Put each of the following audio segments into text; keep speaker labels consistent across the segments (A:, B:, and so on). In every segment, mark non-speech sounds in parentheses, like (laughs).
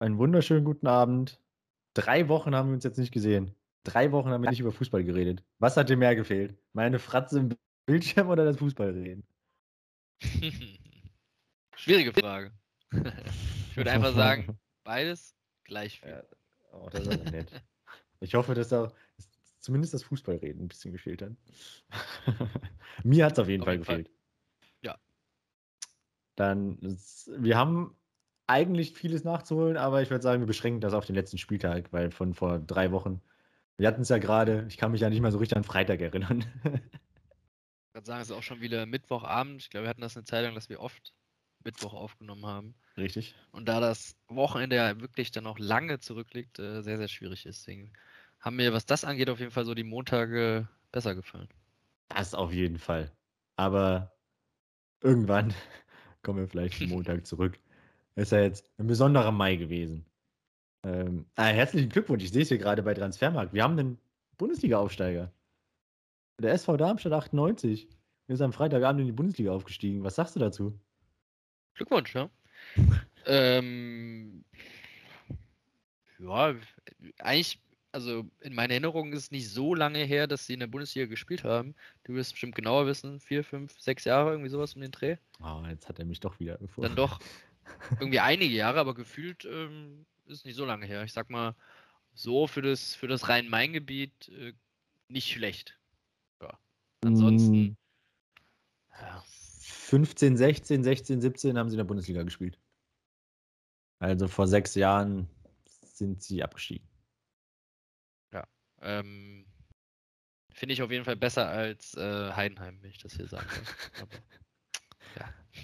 A: Einen wunderschönen guten Abend. Drei Wochen haben wir uns jetzt nicht gesehen. Drei Wochen haben wir nicht über Fußball geredet. Was hat dir mehr gefehlt? Meine Fratze im Bildschirm oder das Fußballreden? (laughs)
B: Schwierige Frage. ich würde einfach sagen, beides gleich viel.
A: Ja, oh, das ist aber nett. Ich hoffe, dass da zumindest das Fußballreden ein bisschen gefehlt hat. (laughs) Mir hat es auf jeden
B: Auf
A: Fall
B: jeden Fall.
A: gefehlt.
B: Ja.
A: Dann, wir haben eigentlich vieles nachzuholen, aber ich würde sagen, wir beschränken das auf den letzten Spieltag, weil von vor drei Wochen, wir hatten es ja gerade, ich kann mich ja nicht mal so richtig an Freitag erinnern.
B: Ich würde sagen, es ist auch schon wieder Mittwochabend. Ich glaube, wir hatten das eine Zeit lang, dass wir oft Mittwoch aufgenommen haben.
A: Richtig.
B: Und da das Wochenende ja wirklich dann auch lange zurückliegt, äh, sehr, sehr schwierig ist. Deswegen haben mir, was das angeht, auf jeden Fall so die Montage besser gefallen.
A: Das auf jeden Fall. Aber irgendwann (laughs) kommen wir vielleicht Montag (laughs) zurück. Ist ja jetzt ein besonderer Mai gewesen. Ähm, ah, herzlichen Glückwunsch, ich sehe es hier gerade bei Transfermarkt. Wir haben einen Bundesliga-Aufsteiger. Der SV Darmstadt 98 ist am Freitagabend in die Bundesliga aufgestiegen. Was sagst du dazu?
B: Glückwunsch, ja. (laughs) ähm, ja, eigentlich, also in meiner Erinnerung ist es nicht so lange her, dass sie in der Bundesliga gespielt haben. Du wirst bestimmt genauer wissen, vier, fünf, sechs Jahre, irgendwie sowas um den Dreh.
A: Oh, jetzt hat er mich doch wieder gefunden.
B: Dann doch (laughs) irgendwie einige Jahre, aber gefühlt ähm, ist nicht so lange her. Ich sag mal, so für das, für das Rhein-Main-Gebiet äh, nicht schlecht. Ja. Ansonsten,
A: Mm,
B: ja,
A: 15, 16, 16, 17 haben sie in der Bundesliga gespielt. Also vor sechs Jahren sind sie abgestiegen.
B: ähm, finde ich auf jeden Fall besser als äh, Heidenheim, wenn ich das hier. Aber,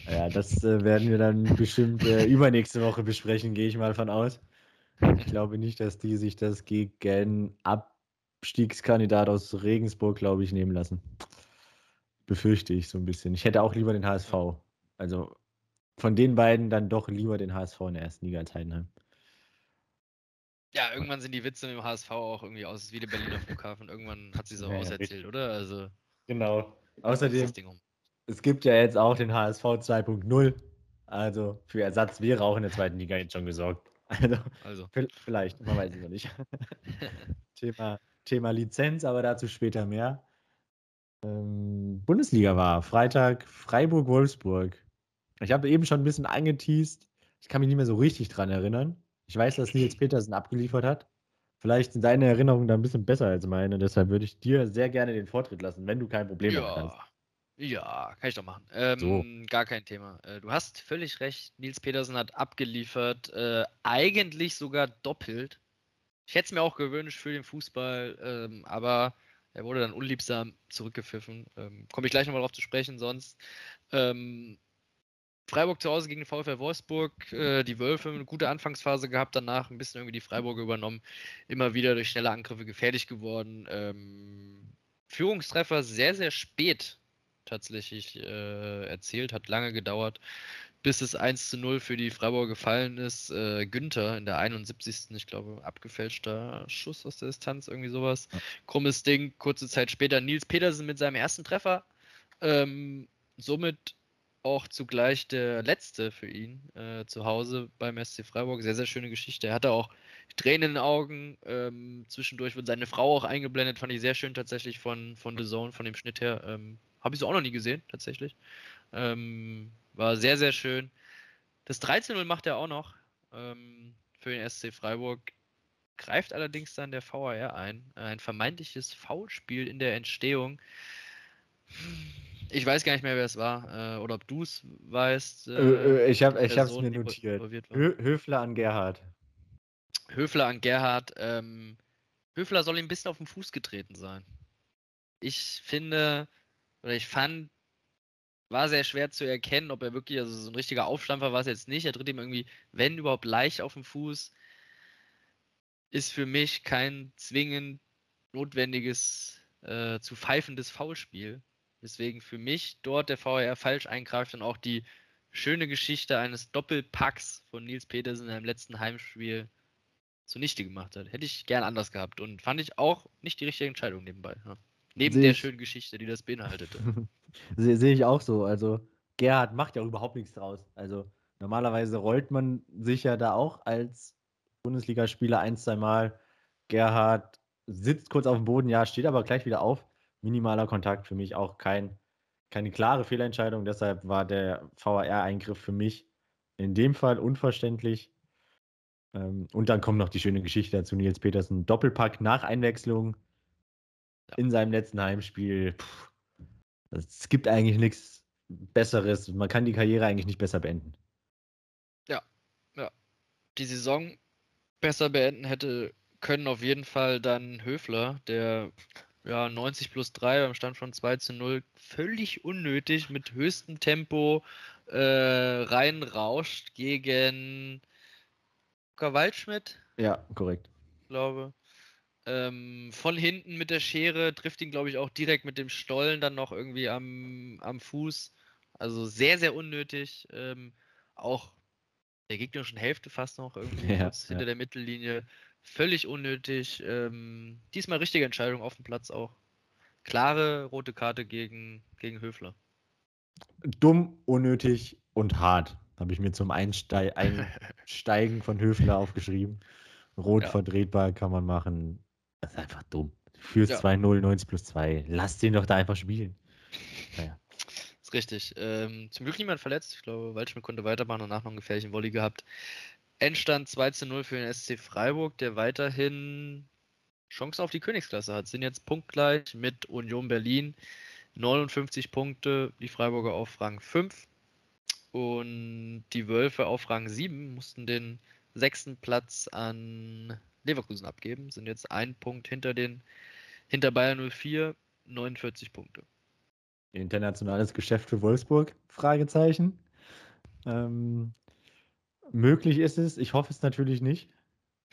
A: Ja, das äh, werden wir dann bestimmt äh, übernächste Woche besprechen, gehe ich mal von aus. Ich glaube nicht, dass die sich das gegen Abstiegskandidat aus Regensburg, glaube ich, nehmen lassen. Befürchte ich so ein bisschen. Ich hätte auch lieber den HSV. Also von den beiden dann doch lieber den HSV in der ersten Liga als Heidenheim.
B: ja, irgendwann sind die Witze mit dem HSV auch irgendwie aus wie der Berliner Flughafen. Irgendwann hat sie es auch
A: Ja, ja,
B: auserzählt,
A: richtig.
B: oder? Also,
A: Genau. Außerdem. Es gibt ja jetzt auch den HSV 2.0. Also für Ersatz wäre auch in der zweiten Liga jetzt schon gesorgt. Also
B: Also, (laughs)
A: vielleicht, man weiß es noch nicht. (laughs) Thema, Thema Lizenz, aber dazu später mehr. Ähm, Bundesliga war Freitag Freiburg-Wolfsburg. Ich habe eben schon ein bisschen angeteased. Ich kann mich nicht mehr so richtig dran erinnern. Ich weiß, dass Nils (laughs) Petersen abgeliefert hat. Vielleicht sind deine Erinnerungen da ein bisschen besser als meine. Deshalb würde ich dir sehr gerne den Vortritt lassen, wenn du kein Problem damit hast.
B: Ja. Kann ich doch machen. Ähm,
A: So.
B: Gar kein Thema. Äh, du hast völlig recht. Nils Petersen hat abgeliefert. Äh, eigentlich sogar doppelt. Ich hätte es mir auch gewünscht für den Fußball, ähm, aber er wurde dann unliebsam zurückgepfiffen. Ähm, Komme ich gleich nochmal drauf zu sprechen, sonst. Ähm, Freiburg zu Hause gegen den VfL Wolfsburg, äh, die Wölfe eine gute Anfangsphase gehabt, danach ein bisschen irgendwie die Freiburger übernommen, immer wieder durch schnelle Angriffe gefährlich geworden. Ähm, Führungstreffer sehr, sehr spät tatsächlich äh, erzielt, hat lange gedauert, bis es 1 zu 0 für die Freiburger gefallen ist. Äh, Günther in der 71. ich glaube, abgefälschter Schuss aus der Distanz, irgendwie sowas.
A: Ja.
B: Krummes Ding, kurze Zeit später Nils Petersen mit seinem ersten Treffer. Ähm, somit auch zugleich der letzte für ihn äh, zu Hause beim SC Freiburg. Sehr, sehr schöne Geschichte. Er hatte auch Tränen in den Augen. Ähm, zwischendurch wird seine Frau auch eingeblendet. Fand ich sehr schön tatsächlich von, von The Zone, von dem Schnitt her. Ähm, Habe ich so auch noch nie gesehen, tatsächlich. Ähm, war sehr, sehr schön. Das 13-0 macht er auch noch ähm, für den SC Freiburg. Greift allerdings dann der VAR ein. Ein vermeintliches Foulspiel in der Entstehung. Ich weiß gar nicht mehr, wer es war. Äh, oder ob du es weißt.
A: Äh, äh, ich habe es mir notiert. Hö Höfler an Gerhard.
B: Höfler an Gerhard. Ähm, Höfler soll ihm ein bisschen auf den Fuß getreten sein. Ich finde, oder ich fand, war sehr schwer zu erkennen, ob er wirklich, also so ein richtiger Aufstampfer war es jetzt nicht. Er tritt ihm irgendwie, wenn überhaupt, leicht auf den Fuß. Ist für mich kein zwingend notwendiges, äh, zu pfeifendes Foulspiel. Deswegen für mich dort der VAR falsch eingreift und auch die schöne Geschichte eines Doppelpacks von Nils Petersen in einem letzten Heimspiel zunichte gemacht hat. Hätte ich gern anders gehabt und fand ich auch nicht die richtige Entscheidung nebenbei. Ja. Neben der schönen Geschichte, die das beinhaltete. (laughs)
A: Sehe sehe ich auch so. Also Gerhard macht ja überhaupt nichts draus. Also normalerweise rollt man sich ja da auch als Bundesligaspieler ein, zwei Mal. Gerhard sitzt kurz auf dem Boden, ja, steht aber gleich wieder auf. Minimaler Kontakt für mich auch kein, keine klare Fehlentscheidung. Deshalb war der VAR-Eingriff für mich in dem Fall unverständlich. Ähm, und dann kommt noch die schöne Geschichte dazu: Nils Petersen, Doppelpack nach Einwechslung ja. in seinem letzten Heimspiel. Es gibt eigentlich nichts Besseres. Man kann die Karriere eigentlich nicht besser beenden.
B: Ja, ja. Die Saison besser beenden hätte können auf jeden Fall dann Höfler, der ja 90 plus 3 beim Stand von 2 zu 0 völlig unnötig mit höchstem Tempo äh, reinrauscht gegen Luca Waldschmidt.
A: Ja, korrekt.
B: Ich glaube. Ähm, von hinten mit der Schere trifft ihn, glaube ich, auch direkt mit dem Stollen dann noch irgendwie am, am Fuß. Also sehr, sehr unnötig. Ähm, auch der gegnerischen Hälfte fast noch irgendwie (laughs) ja, hinter der Mittellinie. Völlig unnötig. Ähm, diesmal richtige Entscheidung auf dem Platz auch. Klare rote Karte gegen, gegen Höfler.
A: Dumm, unnötig und hart. Habe ich mir zum Einste (laughs) Einsteigen von Höfler aufgeschrieben. Rot ja. verdrehtbar kann man machen. Das ist einfach dumm. Fürs ja. 2-0, 90 plus 2. Lass den doch da einfach spielen.
B: Naja. ist richtig. Ähm, zum Glück niemand verletzt. Ich glaube, Waldschmidt konnte weitermachen und danach noch einen gefährlichen Volley gehabt. Endstand 2 0 für den SC Freiburg, der weiterhin Chance auf die Königsklasse hat. Sind jetzt punktgleich mit Union Berlin. 59 Punkte, die Freiburger auf Rang 5. Und die Wölfe auf Rang 7 mussten den sechsten Platz an Leverkusen abgeben, sind jetzt ein Punkt hinter den hinter Bayern 04, 49 Punkte.
A: Internationales Geschäft für Wolfsburg? Fragezeichen. Ähm, möglich ist es, ich hoffe es natürlich nicht.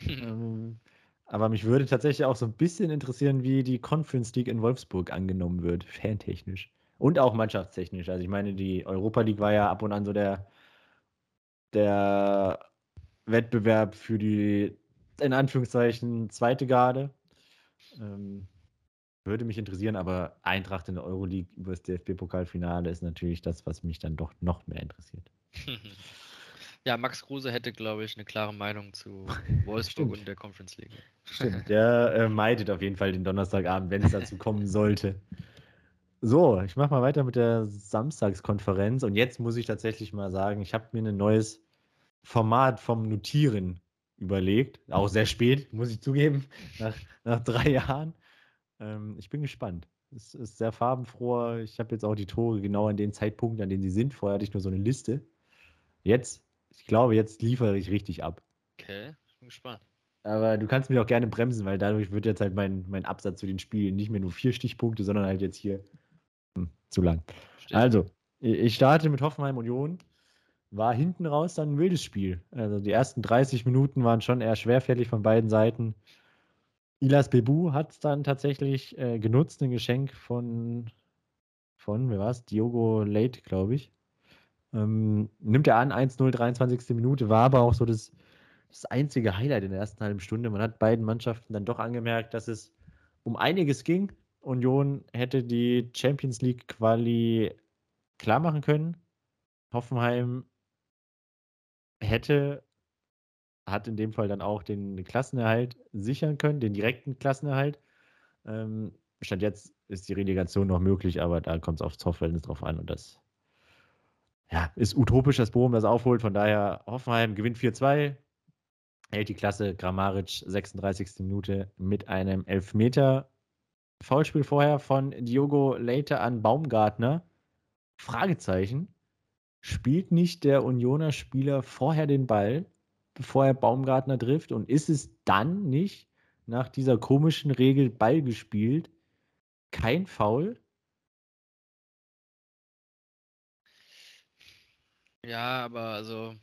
A: (laughs) ähm, aber mich würde tatsächlich auch so ein bisschen interessieren, wie die Conference League in Wolfsburg angenommen wird, fantechnisch. Und auch mannschaftstechnisch. Also ich meine, die Europa League war ja ab und an so der, der Wettbewerb für die, in Anführungszeichen, zweite Garde. Ähm, würde mich interessieren, aber Eintracht in der Euroleague über das DFB-Pokalfinale ist natürlich das, was mich dann doch noch mehr interessiert. (laughs)
B: Ja, Max Kruse hätte, glaube ich, eine klare Meinung zu (laughs) Wolfsburg und der Conference League.
A: Stimmt, (laughs) der äh, meidet auf jeden Fall den Donnerstagabend, wenn es dazu kommen sollte. So, ich mache mal weiter mit der Samstagskonferenz und jetzt muss ich tatsächlich mal sagen, ich habe mir ein neues Format vom Notieren überlegt. Auch sehr spät, muss ich zugeben, nach, nach drei Jahren. Ähm, ich bin gespannt. Es ist sehr farbenfroher. Ich habe jetzt auch die Tore genau an den Zeitpunkten, an denen sie sind. Vorher hatte ich nur so eine Liste. Jetzt ich glaube, jetzt liefere ich richtig ab.
B: Okay, ich bin gespannt.
A: Aber du kannst mich auch gerne bremsen, weil dadurch wird jetzt halt mein, mein Absatz zu den Spielen nicht mehr nur vier Stichpunkte, sondern halt jetzt hier hm, zu lang. Stimmt. Also, ich starte mit Hoffenheim Union. War hinten raus dann ein wildes Spiel. Also die ersten 30 Minuten waren schon eher schwerfällig von beiden Seiten. Ilas Bebu hat es dann tatsächlich äh, genutzt, ein Geschenk von, von, wer war es? Diogo Late, glaube ich. Ähm, nimmt er an, 1-0, 23. Minute, war aber auch so das, das einzige Highlight in der ersten halben Stunde. Man hat beiden Mannschaften dann doch angemerkt, dass es um einiges ging. Union hätte die Champions League Quali klar machen können. Hoffenheim hätte, hat in dem Fall dann auch den Klassenerhalt sichern können, den direkten Klassenerhalt. Ähm, Stand jetzt ist die Relegation noch möglich, aber da kommt es aufs Torverhältnis drauf an und das ja, ist utopisch, dass Bochum das aufholt. Von daher, Hoffenheim gewinnt 4-2, hält die Klasse Grammaric 36. Minute mit einem Elfmeter. Foulspiel vorher von Diogo Leite an Baumgartner. Fragezeichen. Spielt nicht der Unioner Spieler vorher den Ball, bevor er Baumgartner trifft? Und ist es dann nicht nach dieser komischen Regel Ball gespielt? Kein Foul?
B: Ja, aber also.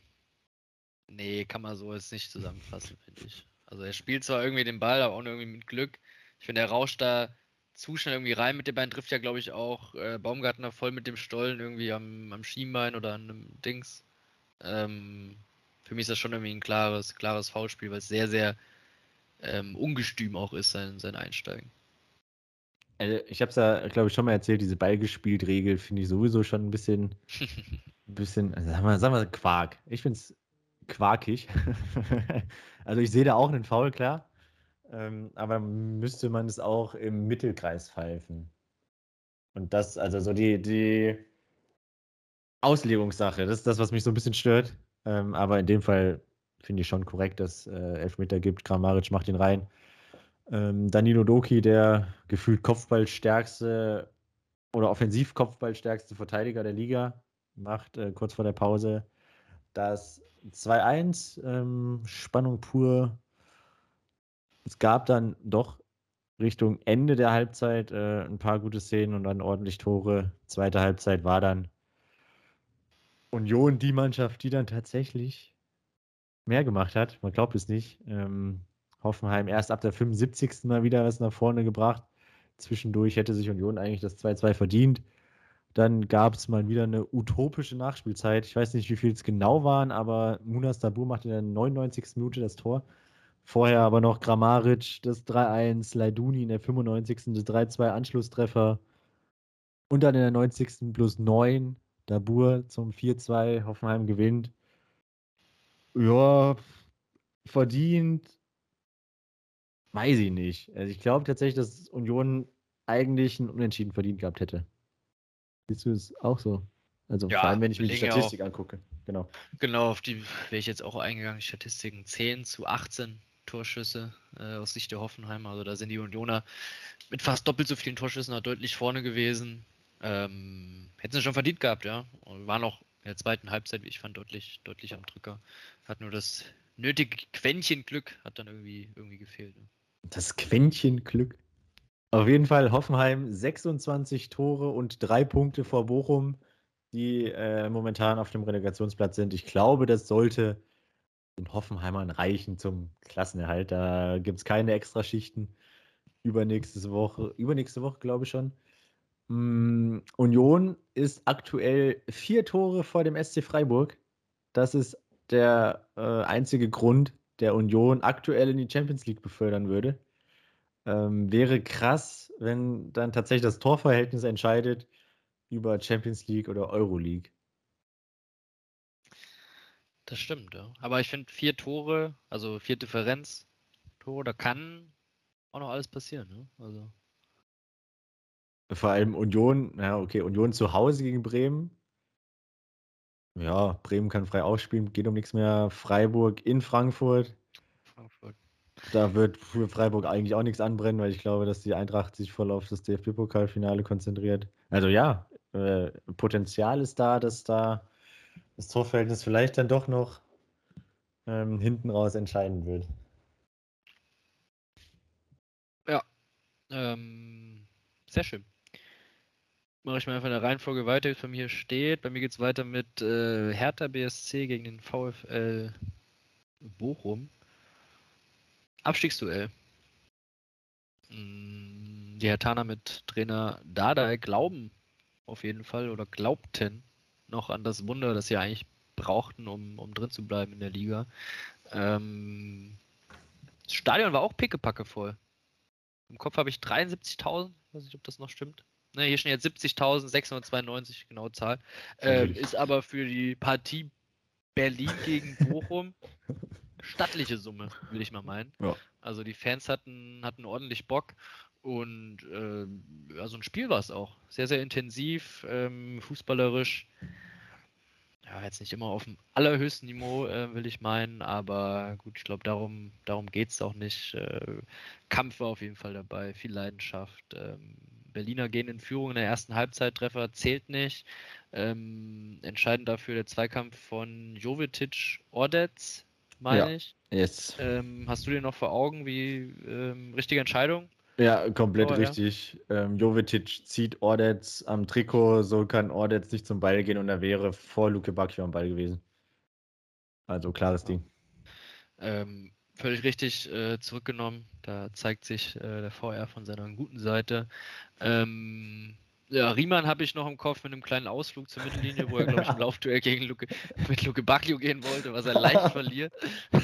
B: Nee, kann man so jetzt nicht zusammenfassen, finde ich. Also er spielt zwar irgendwie den Ball, aber auch irgendwie mit Glück. Ich finde, er rauscht da zu schnell irgendwie rein mit dem Bein, trifft ja, glaube ich, auch äh, Baumgartner voll mit dem Stollen irgendwie am, am Schienbein oder an einem Dings. Ähm, für mich ist das schon irgendwie ein klares, klares Foulspiel, weil es sehr, sehr ähm, ungestüm auch ist, sein, sein Einsteigen.
A: Also ich habe es ja, glaube ich, schon mal erzählt, diese Ballgespielt-Regel finde ich sowieso schon ein bisschen, ein (laughs) bisschen, also sagen wir, sagen wir Quark. Ich finde es quakig. (laughs) also ich sehe da auch einen Foul, klar. Ähm, aber müsste man es auch im Mittelkreis pfeifen. Und das, also so die, die Auslegungssache, das ist das, was mich so ein bisschen stört. Ähm, aber in dem Fall finde ich schon korrekt, dass äh, Elfmeter gibt. Kramaric macht ihn rein. Ähm, Danilo Doki, der gefühlt Kopfballstärkste oder Offensiv-Kopfballstärkste Verteidiger der Liga, macht äh, kurz vor der Pause das 2-1. Ähm, Spannung pur. Es gab dann doch Richtung Ende der Halbzeit äh, ein paar gute Szenen und dann ordentlich Tore. Zweite Halbzeit war dann Union die Mannschaft, die dann tatsächlich mehr gemacht hat. Man glaubt es nicht. Ähm, Hoffenheim erst ab der 75. Mal wieder was nach vorne gebracht. Zwischendurch hätte sich Union eigentlich das 2-2 verdient. Dann gab es mal wieder eine utopische Nachspielzeit. Ich weiß nicht, wie viel es genau waren, aber Munas Dabur macht in der 99. Minute das Tor. Vorher aber noch Grammaric, das 3-1, Leiduni in der 95. das 3-2 Anschlusstreffer. Und dann in der 90. plus 9 Dabur zum 4-2. Hoffenheim gewinnt. Ja, verdient. Weiß ich nicht. Also ich glaube tatsächlich, dass Union eigentlich einen Unentschieden verdient gehabt hätte. Siehst du es auch so? Also ja, vor allem, wenn ich mir die Statistik auch, angucke. Genau.
B: Genau, auf die wäre ich jetzt auch eingegangen. Statistiken 10 zu 18 Torschüsse äh, aus Sicht der Hoffenheimer. Also da sind die Unioner mit fast doppelt so vielen Torschüssen halt deutlich vorne gewesen. Ähm, hätten sie schon verdient gehabt, ja. Und waren auch in der zweiten Halbzeit, wie ich fand, deutlich, deutlich am Drücker. Hat nur das nötige Quäntchen Glück hat dann irgendwie, irgendwie gefehlt. Ne?
A: Das Quäntchen Glück. Auf jeden Fall Hoffenheim 26 Tore und drei Punkte vor Bochum, die äh, momentan auf dem Relegationsplatz sind. Ich glaube, das sollte den Hoffenheimern reichen zum Klassenerhalt. Da gibt es keine Extraschichten. Übernächste Woche, übernächste Woche glaube ich schon. Mm, Union ist aktuell vier Tore vor dem SC Freiburg. Das ist der äh, einzige Grund, der Union aktuell in die Champions League befördern würde. Ähm, wäre krass, wenn dann tatsächlich das Torverhältnis entscheidet über Champions League oder Euroleague.
B: Das stimmt, ja. Aber ich finde, vier Tore, also vier Differenz, Tore, da kann auch noch alles passieren, ne? Also.
A: Vor allem Union, ja, okay, Union zu Hause gegen Bremen. Ja, Bremen kann frei ausspielen, geht um nichts mehr. Freiburg in Frankfurt. Frankfurt. Da wird für Freiburg eigentlich auch nichts anbrennen, weil ich glaube, dass die Eintracht sich voll auf das DFB-Pokalfinale konzentriert. Also ja, äh, Potenzial ist da, dass da das Torverhältnis vielleicht dann doch noch ähm, hinten raus entscheiden wird.
B: Ja, ähm, sehr schön. Mache ich mal einfach in der Reihenfolge weiter, wie es bei mir steht. Bei mir geht es weiter mit äh, Hertha BSC gegen den VfL Bochum. Abstiegsduell. Mm, die Hertaner mit Trainer Dada glauben auf jeden Fall oder glaubten noch an das Wunder, das sie eigentlich brauchten, um, um drin zu bleiben in der Liga. Ähm, das Stadion war auch pickepacke voll. Im Kopf habe ich 73.000, weiß nicht, ob das noch stimmt. Ne, hier stehen jetzt 70.692, genaue Zahl. Äh, ist aber für die Partie Berlin gegen (laughs) Bochum stattliche Summe, will ich mal meinen. Ja. Also die Fans hatten, hatten ordentlich Bock und äh, ja, so ein Spiel war es auch. Sehr, sehr intensiv, ähm, fußballerisch. Ja, jetzt nicht immer auf dem allerhöchsten Niveau, äh, will ich meinen, aber gut, ich glaube, darum, darum geht es auch nicht. Äh, Kampf war auf jeden Fall dabei, viel Leidenschaft. Ähm, Berliner gehen in Führung in der ersten Halbzeittreffer, zählt nicht. Ähm, entscheidend dafür der Zweikampf von Jovetic Ordetz, meine ja, ich.
A: Yes.
B: Ähm, hast du dir noch vor Augen, wie ähm, richtige Entscheidung?
A: Ja, komplett oh, richtig. Ja. Ähm, Jovetic zieht Ordetz am Trikot, so kann Ordetz nicht zum Ball gehen und er wäre vor Luke Bacchio am Ball gewesen. Also klares Ding.
B: Ähm, völlig richtig äh, zurückgenommen. Da zeigt sich äh, der VR von seiner guten Seite. Ähm, ja, Riemann habe ich noch im Kopf mit einem kleinen Ausflug zur Mittellinie, wo er, glaube ich, im (laughs) Laufduell gegen Luke, mit Luke Bacchio gehen wollte, was er leicht (laughs) verliert.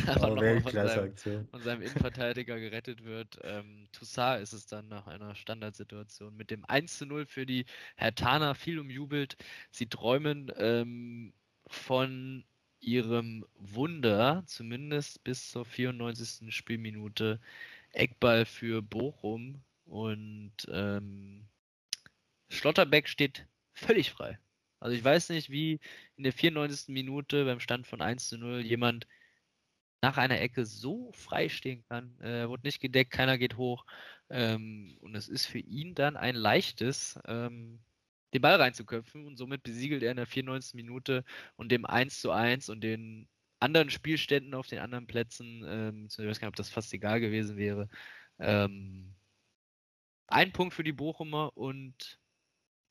B: aber oh, noch von seinem, von seinem, Innenverteidiger gerettet wird. Ähm, Toussaint ist es dann nach einer Standardsituation mit dem 1 zu 0 für die Herr Hertaner viel umjubelt. Sie träumen ähm, von ihrem Wunder, zumindest bis zur 94. Spielminute, Eckball für Bochum und ähm, Schlotterbeck steht völlig frei. Also ich weiß nicht, wie in der 94. Minute beim Stand von 1 zu 0 jemand nach einer Ecke so frei stehen kann. Er äh, wurde nicht gedeckt, keiner geht hoch. Ähm, und es ist für ihn dann ein leichtes, ähm, den Ball reinzuköpfen und somit besiegelt er in der 94. Minute und dem 1 zu 1 und den anderen Spielständen auf den anderen Plätzen, ähm, ich weiß gar nicht, ob das fast egal gewesen wäre, ein Punkt für die Bochumer und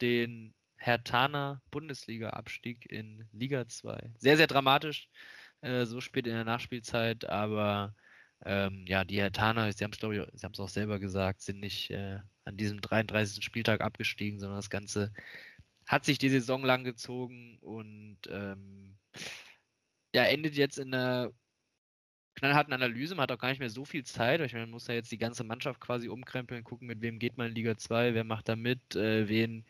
B: den Hertaner Bundesliga-Abstieg in Liga 2. Sehr, sehr dramatisch, äh, so spät in der Nachspielzeit, aber ähm, ja, die Hertaner, sie haben es, glaube ich, sie haben es auch selber gesagt, sind nicht äh, an diesem 33. Spieltag abgestiegen, sondern das Ganze hat sich die Saison lang gezogen und ähm, ja, endet jetzt in einer knallharten Analyse. Man hat auch gar nicht mehr so viel Zeit. Ich meine, man muss ja jetzt die ganze Mannschaft quasi umkrempeln, gucken, mit wem geht man in Liga 2, wer macht da mit, äh, wen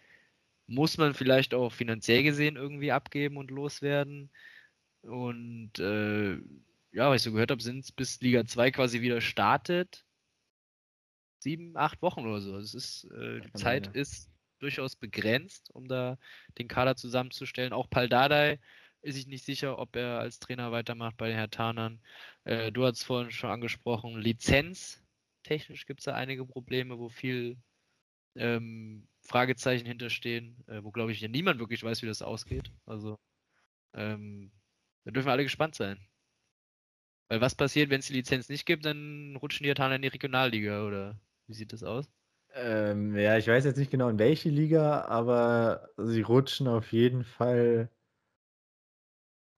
B: muss man vielleicht auch finanziell gesehen irgendwie abgeben und loswerden. Und äh, ja, was ich so gehört habe, sind es bis Liga 2 quasi wieder startet. Sieben, acht Wochen oder so. Das ist, äh, die Zeit ja. ist durchaus begrenzt, um da den Kader zusammenzustellen. Auch Pal Dardai ist sich nicht sicher, ob er als Trainer weitermacht bei den Hertanern. Äh, du hast es vorhin schon angesprochen, Lizenz. Technisch gibt es da einige Probleme, wo viel ähm, Fragezeichen hinterstehen, äh, wo glaube ich ja niemand wirklich weiß, wie das ausgeht. Also ähm, da dürfen wir alle gespannt sein. Weil was passiert, wenn es die Lizenz nicht gibt, dann rutschen die Hertaner in die Regionalliga oder wie sieht das aus?
A: Ähm, ja, ich weiß jetzt nicht genau in welche Liga, aber sie rutschen auf jeden Fall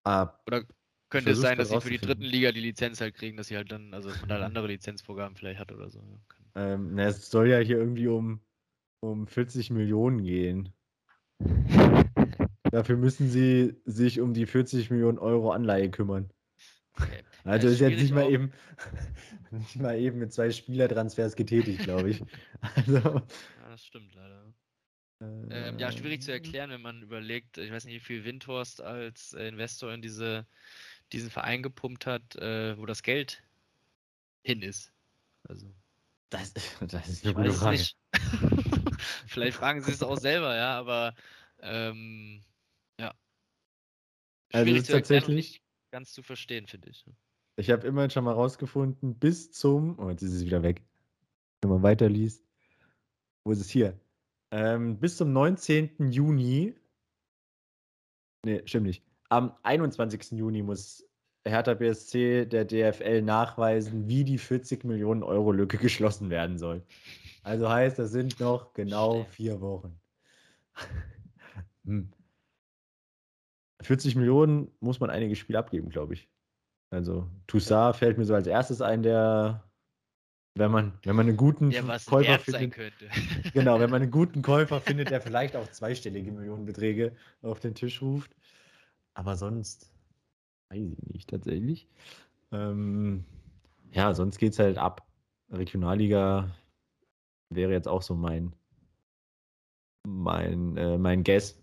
B: ab. Oder könnte es sein, dass sie für die dritten Liga die Lizenz halt kriegen, dass sie halt dann, also man halt andere Lizenzvorgaben vielleicht hat oder so.
A: Ähm, na, es soll ja hier irgendwie um, um 40 Millionen gehen. (laughs) Dafür müssen sie sich um die 40 Millionen Euro Anleihe kümmern. Okay. (laughs) Also ist, ist jetzt nicht mal eben (laughs) nicht mal eben mit zwei Spielertransfers getätigt, glaube ich. Also, ja,
B: das stimmt leider. Ähm, ja, schwierig zu erklären, wenn man überlegt, ich weiß nicht, wie viel Windhorst als äh, Investor in diese, diesen Verein gepumpt hat, äh, wo das Geld hin ist. Also.
A: Das, das ist eine gute Frage.
B: Vielleicht fragen sie es auch selber, ja, aber ähm, ja.
A: Also schwierig also zu tatsächlich,
B: ganz zu verstehen, finde ich.
A: Ich habe immerhin schon mal rausgefunden, bis zum, oh, jetzt ist es wieder weg, wenn man weiterliest. Wo ist es hier? Ähm, bis zum 19. Juni. Ne, stimmt nicht. Am 21. Juni muss Hertha BSC der DFL nachweisen, wie die 40 Millionen Euro Lücke geschlossen werden soll. Also heißt, das sind noch genau vier Wochen. (laughs) hm. 40 Millionen muss man einige Spiele abgeben, glaube ich. Also Toussaint fällt mir so als erstes ein, der wenn man, wenn man einen guten
B: ja, Käufer findet. (laughs)
A: genau, wenn man einen guten Käufer (laughs) findet, der vielleicht auch zweistellige Millionenbeträge auf den Tisch ruft. Aber sonst weiß ich nicht tatsächlich. Ähm, ja, sonst geht es halt ab. Regionalliga wäre jetzt auch so mein mein, äh, mein Guess.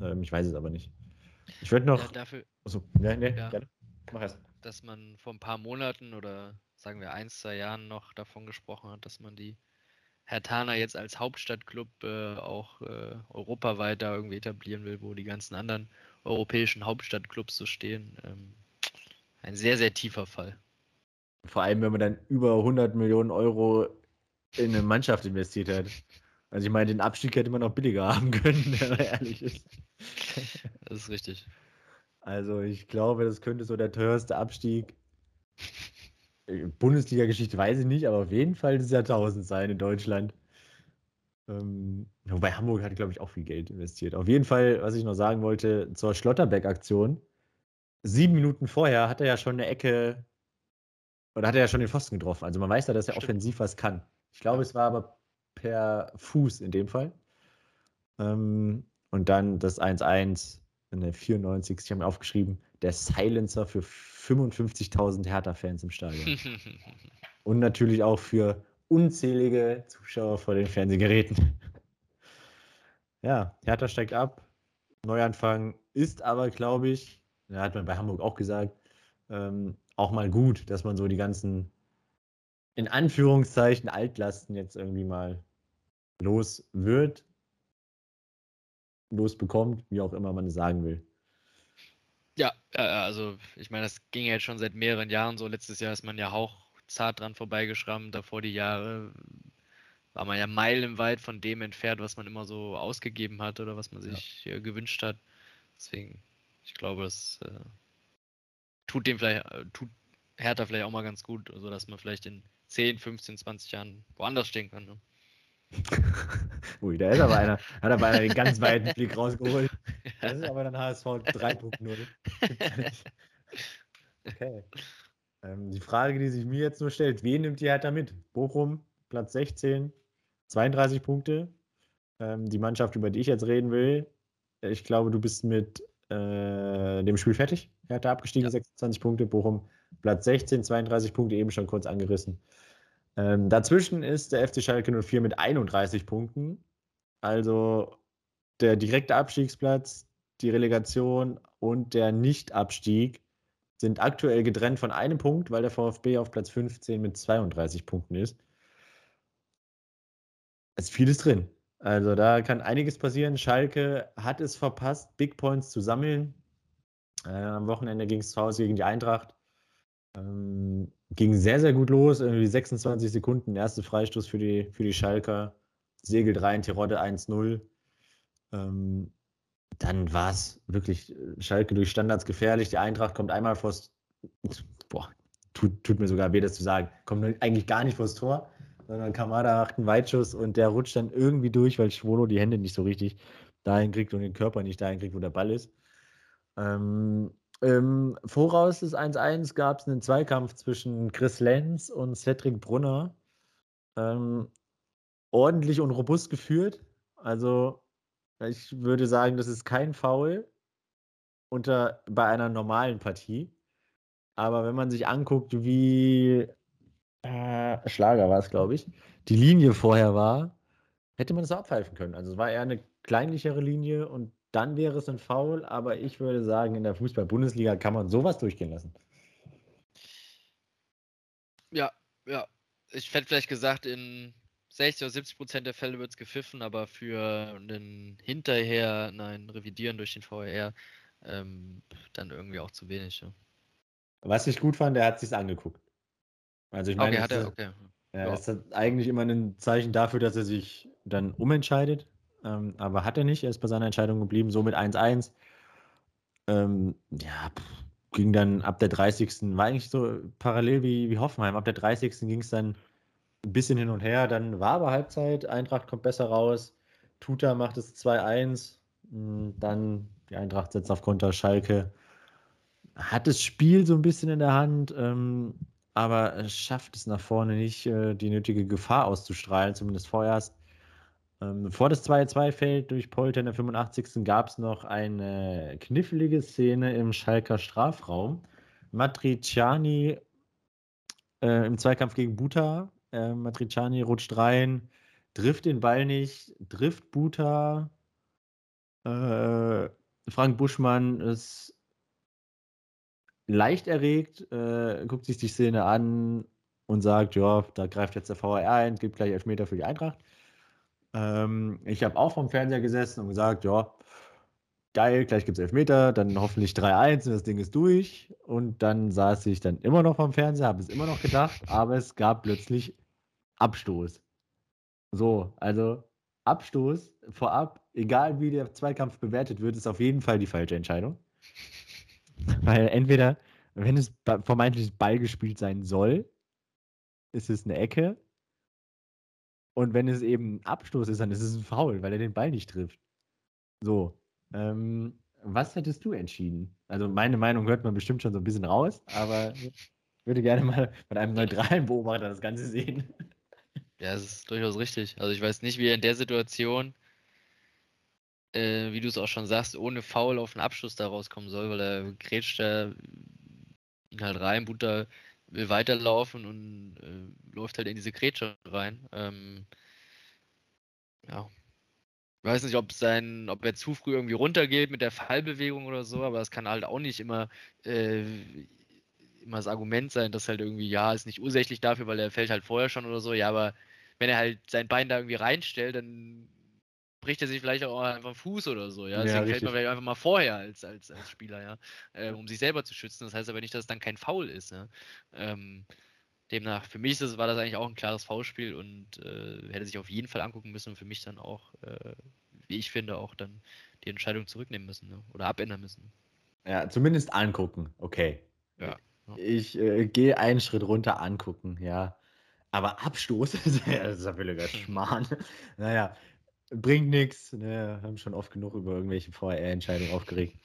A: Ähm, ich weiß es aber nicht. Ich würde noch. Ja,
B: dafür.
A: Achso, ne, ne, ja, gerne.
B: Mach erst. Dass man vor ein paar Monaten oder sagen wir, ein, zwei Jahren noch davon gesprochen hat, dass man die Hertana jetzt als Hauptstadtclub äh, auch äh, europaweit da irgendwie etablieren will, wo die ganzen anderen europäischen Hauptstadtclubs so stehen. Ähm, ein sehr, sehr tiefer Fall.
A: Vor allem, wenn man dann über 100 Millionen Euro in eine Mannschaft investiert hat. Also ich meine, den Abstieg hätte man auch billiger (laughs) haben können, wenn man ehrlich ist.
B: Das ist richtig.
A: Also ich glaube, das könnte so der teuerste Abstieg Bundesliga-Geschichte weiß ich nicht, aber auf jeden Fall des Jahrtausends sein in Deutschland. Ähm, wobei Hamburg hat, glaube ich, auch viel Geld investiert. Auf jeden Fall, was ich noch sagen wollte, zur Schlotterbeck-Aktion. Sieben Minuten vorher hat er ja schon eine Ecke oder hat er ja schon den Pfosten getroffen. Also man weiß ja, dass er Stimmt. offensiv was kann. Ich glaube, es war aber per Fuß in dem Fall. Ähm, und dann das 1-1 in der 94. Ich habe mir aufgeschrieben, der Silencer für 55.000 Hertha-Fans im Stadion. (laughs) Und natürlich auch für unzählige Zuschauer vor den Fernsehgeräten. (laughs) ja, Hertha steigt ab. Neuanfang ist aber, glaube ich, ja, hat man bei Hamburg auch gesagt, ähm, auch mal gut, dass man so die ganzen, in Anführungszeichen, Altlasten jetzt irgendwie mal los wird, losbekommt, wie auch immer man es sagen will.
B: Ja, also ich meine, das ging ja jetzt schon seit mehreren Jahren so. Letztes Jahr ist man ja auch zart dran vorbeigeschrammt, davor die Jahre war man ja meilenweit von dem entfernt, was man immer so ausgegeben hat oder was man sich ja. gewünscht hat. Deswegen, ich glaube, es äh, tut dem vielleicht, äh, tut Hertha vielleicht auch mal ganz gut, sodass man vielleicht in 10, 15, 20 Jahren woanders stehen kann. Ne? (laughs)
A: Ui, da ist aber einer, hat aber einer den ganz weiten (laughs) Blick rausgeholt. Das ist aber dann HSV (laughs) 3.0. okay. Ähm, die Frage, die sich mir jetzt nur stellt, wen nimmt die Hertha mit? Bochum, Platz 16, 32 Punkte. Ähm, die Mannschaft, über die ich jetzt reden will, ich glaube, du bist mit äh, dem Spiel fertig. Hertha abgestiegen, ja. 26 Punkte. Bochum, Platz 16, 32 Punkte, eben schon kurz angerissen. Ähm, dazwischen ist der FC Schalke 04 mit 31 Punkten. Also der direkte Abstiegsplatz, die Relegation und der Nichtabstieg sind aktuell getrennt von einem Punkt, weil der VfB auf Platz 15 mit 32 Punkten ist. Es ist vieles drin. Also da kann einiges passieren. Schalke hat es verpasst, Big Points zu sammeln. Äh, am Wochenende ging es zu Hause gegen die Eintracht. Ähm, ging sehr, sehr gut los. Irgendwie 26 Sekunden, erste Freistoß für die, für die Schalker. Segelt rein, Terodde 1-0. Ähm, dann war es wirklich äh, Schalke durch Standards gefährlich. Die Eintracht kommt einmal vors. Boah, tut, tut mir sogar weh, das zu sagen. Kommt eigentlich gar nicht vors Tor, sondern Kamada macht einen Weitschuss und der rutscht dann irgendwie durch, weil Schwolo die Hände nicht so richtig dahin kriegt und den Körper nicht dahin kriegt, wo der Ball ist. Ähm, im Voraus des 1-1 gab es einen Zweikampf zwischen Chris Lenz und Cedric Brunner. Ähm, ordentlich und robust geführt. Also, ich würde sagen, das ist kein Foul unter, bei einer normalen Partie. Aber wenn man sich anguckt, wie äh, Schlager war es, glaube ich, die Linie vorher war, hätte man es abpfeifen können. Also es war eher eine kleinlichere Linie und dann wäre es ein Foul, aber ich würde sagen, in der Fußball-Bundesliga kann man sowas durchgehen lassen.
B: Ja, ja. Ich hätte vielleicht gesagt, in 60 oder 70 Prozent der Fälle wird es gepfiffen, aber für ein hinterher, nein, Revidieren durch den VR ähm, dann irgendwie auch zu wenig. Ja.
A: Was ich gut fand, er hat sich angeguckt. Also ich meine,
B: okay, hat er, okay.
A: Ja, das ist eigentlich immer ein Zeichen dafür, dass er sich dann umentscheidet. Ähm, aber hat er nicht. Er ist bei seiner Entscheidung geblieben, so mit 1-1. Ähm, ja, pff, ging dann ab der 30. War eigentlich so parallel wie, wie Hoffenheim. Ab der 30. ging es dann ein bisschen hin und her. Dann war aber Halbzeit. Eintracht kommt besser raus. Tuta macht es 2-1. Hm, dann die Eintracht setzt auf Konter. Schalke hat das Spiel so ein bisschen in der Hand. Ähm, aber schafft es nach vorne nicht, äh, die nötige Gefahr auszustrahlen, zumindest vorerst. Ähm, bevor das 2-2 fällt durch Polter in der 85. gab es noch eine knifflige Szene im Schalker Strafraum. Matriciani äh, im Zweikampf gegen Buta. Äh, Matriciani rutscht rein, trifft den Ball nicht, trifft Buta. Äh, Frank Buschmann ist leicht erregt, äh, guckt sich die Szene an und sagt, ja, da greift jetzt der VR ein, gibt gleich Elfmeter für die Eintracht. Ähm, ich habe auch vom Fernseher gesessen und gesagt, ja, geil, gleich gibt es Elfmeter, dann hoffentlich 3-1 und das Ding ist durch. Und dann saß ich dann immer noch vom Fernseher, habe es immer noch gedacht, aber es gab plötzlich Abstoß. So, also Abstoß vorab, egal wie der Zweikampf bewertet wird, ist auf jeden Fall die falsche Entscheidung. (laughs) Weil entweder, wenn es vermeintlich Ball gespielt sein soll, ist es eine Ecke. Und wenn es eben ein Abstoß ist, dann ist es ein Foul, weil er den Ball nicht trifft. So. Ähm, was hättest du entschieden? Also meine Meinung hört man bestimmt schon so ein bisschen raus, aber ich würde gerne mal von einem neutralen Beobachter das Ganze sehen.
B: Ja, das ist durchaus richtig. Also ich weiß nicht, wie er in der Situation äh, wie du es auch schon sagst, ohne Foul auf einen Abschluss da rauskommen soll, weil er grätscht da ihn halt rein, Butter will weiterlaufen und äh, läuft halt in diese Grätsche rein. Ähm, ja. Ich weiß nicht, ob sein, ob er zu früh irgendwie runtergeht mit der Fallbewegung oder so, aber das kann halt auch nicht immer, äh, immer das Argument sein, dass halt irgendwie, ja, ist nicht ursächlich dafür, weil er fällt halt vorher schon oder so. Ja, aber wenn er halt sein Bein da irgendwie reinstellt, dann bricht er sich vielleicht auch einfach Fuß oder so, ja. Deswegen ja, fällt man vielleicht einfach mal vorher als, als, als Spieler, ja, äh, um sich selber zu schützen. Das heißt aber nicht, dass es dann kein Foul ist, ja. Ähm, demnach, für mich das, war das eigentlich auch ein klares Foulspiel und äh, hätte sich auf jeden Fall angucken müssen und für mich dann auch, äh, wie ich finde, auch dann die Entscheidung zurücknehmen müssen ne? oder abändern müssen.
A: Ja, zumindest angucken, okay.
B: Ja.
A: Ich äh, gehe einen Schritt runter angucken, ja. Aber Abstoß, (laughs) das ist ja völliger (laughs) Schmarrn. naja, bringt nichts. Ne, haben schon oft genug über irgendwelche VR-Entscheidungen aufgeregt.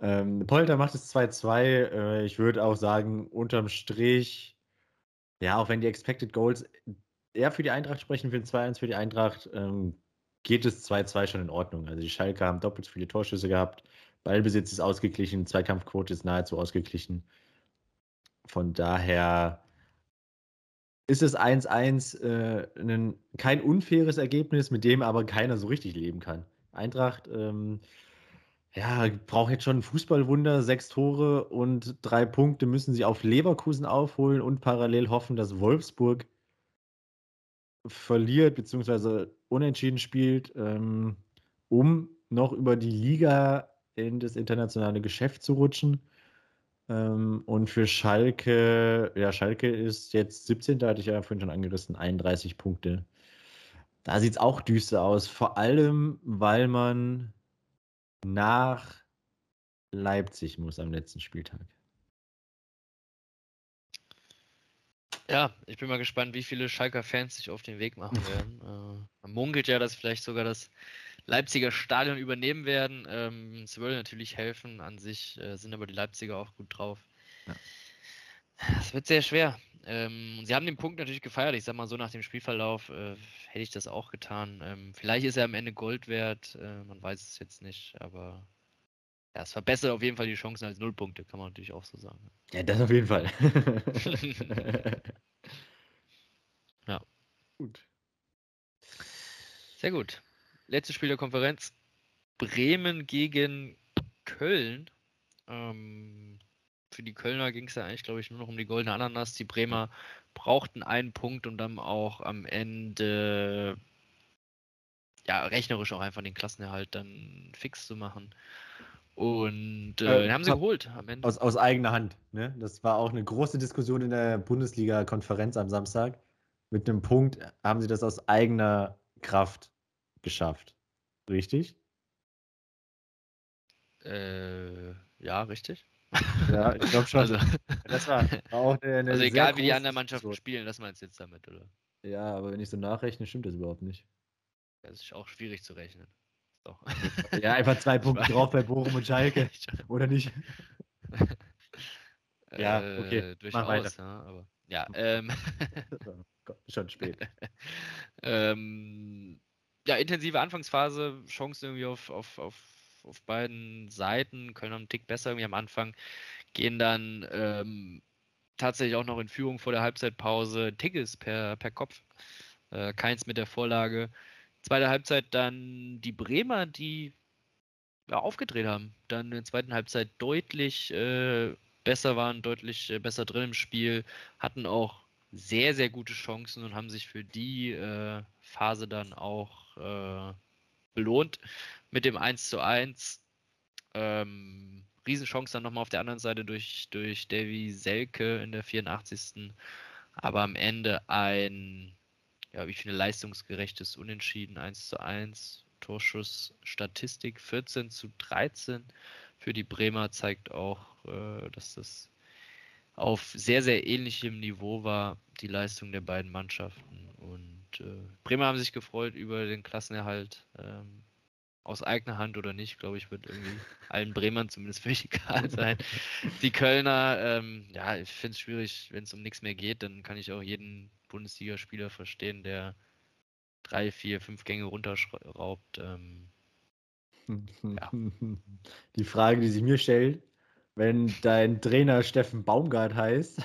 A: Ähm, Polter macht es 2-2. Äh, ich würde auch sagen, unterm Strich, ja, auch wenn die Expected Goals eher für die Eintracht sprechen, für ein 2-1 für die Eintracht, ähm, geht es 2-2 schon in Ordnung. Also die Schalke haben doppelt so viele Torschüsse gehabt. Ballbesitz ist ausgeglichen, Zweikampfquote ist nahezu ausgeglichen. Von daher ist es 1-1 äh, kein unfaires Ergebnis, mit dem aber keiner so richtig leben kann. Eintracht ähm, ja, braucht jetzt schon ein Fußballwunder, sechs Tore und drei Punkte müssen sie auf Leverkusen aufholen und parallel hoffen, dass Wolfsburg verliert bzw. unentschieden spielt, ähm, um noch über die Liga in das internationale Geschäft zu rutschen. Ähm, und für Schalke, ja, Schalke ist jetzt 17. hatte ich ja vorhin schon angerissen, 31 Punkte. Da sieht es auch düster aus, vor allem, weil man nach Leipzig muss am letzten Spieltag.
B: Ja, ich bin mal gespannt, wie viele Schalker Fans sich auf den Weg machen (laughs) werden. äh, man munkelt ja, dass vielleicht sogar das Leipziger Stadion übernehmen werden. Ähm, es würde natürlich helfen. An sich äh, sind aber die Leipziger auch gut drauf. Ja. Es wird sehr schwer. Ähm, sie haben den Punkt natürlich gefeiert. Ich sag mal so, nach dem Spielverlauf äh, hätte ich das auch getan. Ähm, vielleicht ist er am Ende Gold wert. Äh, man weiß es jetzt nicht, aber ja, es verbessert auf jeden Fall die Chancen als Nullpunkte, kann man natürlich auch so sagen.
A: Ja, das auf jeden Fall. (laughs) (laughs)
B: ja. Gut. Sehr gut letztes Spiel der Konferenz. Bremen gegen Köln. Ähm, für die Kölner ging es ja eigentlich, glaube ich, nur noch um die goldene Ananas. Die Bremer brauchten einen Punkt, um dann auch am Ende ja, rechnerisch auch einfach den Klassenerhalt dann fix zu machen. Und äh, äh, haben sie geholt am
A: Ende. Aus, aus eigener Hand. Ne? Das war auch eine große Diskussion in der Bundesliga-Konferenz am Samstag. Mit einem Punkt haben sie das aus eigener Kraft geschafft. Richtig?
B: Äh, ja, richtig.
A: Ja, ich glaube (laughs) schon.
B: Also, das war, auch eine, eine Also egal wie die anderen Mannschaften spielen, das meinst du jetzt damit, oder?
A: Ja, aber wenn ich so nachrechne, stimmt das überhaupt nicht.
B: Das ist auch schwierig zu rechnen.
A: Doch. (laughs) Ja, einfach zwei Punkte drauf bei Bochum und Schalke. (laughs) Oder nicht?
B: ja, okay. Äh, durchaus, Mach weiter. Ja, aber, ja, ähm.
A: schon spät.
B: ähm, ja, intensive Anfangsphase, Chancen irgendwie auf, auf, auf, auf beiden Seiten, können einen Tick besser irgendwie am Anfang, gehen dann ähm, tatsächlich auch noch in Führung vor der Halbzeitpause. Tigges per, per Kopf, äh, keins mit der Vorlage. Zweite Halbzeit dann die Bremer, die ja, aufgedreht haben. Dann in der zweiten Halbzeit deutlich äh, besser waren, deutlich äh, besser drin im Spiel, hatten auch sehr, sehr gute Chancen und haben sich für die äh, Phase dann auch äh, belohnt mit dem 1 zu 1. Ähm, Riesenchance dann nochmal auf der anderen Seite durch, durch Davy Selke in der 84. Aber am Ende ein, ja, wie viel leistungsgerechtes Unentschieden 1 zu 1. Torschussstatistik 14 zu 13 für die Bremer zeigt auch, äh, dass das auf sehr, sehr ähnlichem Niveau war, die Leistung der beiden Mannschaften. Und äh, Bremer haben sich gefreut über den Klassenerhalt. Ähm, aus eigener Hand oder nicht, glaube ich, wird irgendwie (laughs) allen Bremern zumindest völlig egal sein. Die Kölner, ähm, ja, ich finde es schwierig, wenn es um nichts mehr geht, dann kann ich auch jeden Bundesligaspieler verstehen, der drei, vier, fünf Gänge runterschraubt. Ähm,
A: ja. (laughs) Die Frage, die sich mir stellt, wenn dein Trainer Steffen Baumgart heißt,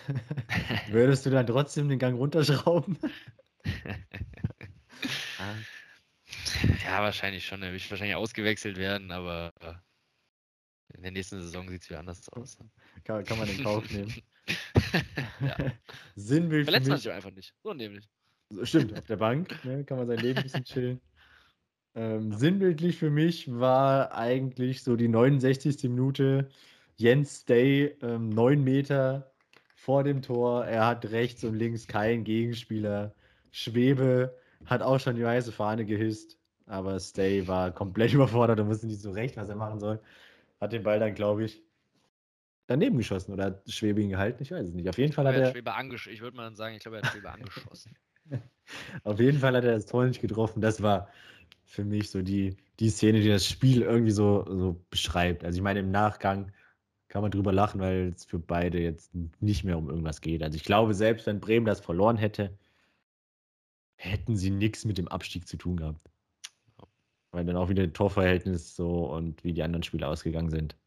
A: (laughs) würdest du dann trotzdem den Gang runterschrauben? (laughs)
B: Ja, wahrscheinlich schon. Er wird wahrscheinlich ausgewechselt werden, aber in der nächsten Saison sieht es wieder anders aus.
A: Kann, kann man den Kauf nehmen. (laughs)
B: ja. (laughs)
A: Sinnbild.
B: Verletzt man sich einfach nicht. So nämlich.
A: Stimmt, auf der Bank ne, kann man sein Leben ein bisschen chillen. Ähm, sinnbildlich für mich war eigentlich so die 69. Minute. Jens Day, ähm, 9 Meter vor dem Tor. Er hat rechts und links keinen Gegenspieler. Schwebe hat auch schon die weiße Fahne gehisst, aber Stay war komplett (laughs) überfordert und wusste nicht so recht, was er machen soll. Hat den Ball dann, glaube ich, daneben geschossen oder hat Schwebe ihn gehalten. Ich weiß es nicht. Auf jeden Fall hat er.
B: Schwebe ich würde mal sagen, ich glaube, er hat Schwebe angeschossen. (laughs) (laughs)
A: Auf jeden Fall hat er das Tor nicht getroffen. Das war für mich so die, die Szene, die das Spiel irgendwie so, so beschreibt. Also ich meine, im Nachgang kann man drüber lachen, weil es für beide jetzt nicht mehr um irgendwas geht. Also ich glaube, selbst wenn Bremen das verloren hätte, hätten sie nichts mit dem Abstieg zu tun gehabt. Weil dann auch wieder Torverhältnis so und wie die anderen Spiele ausgegangen sind.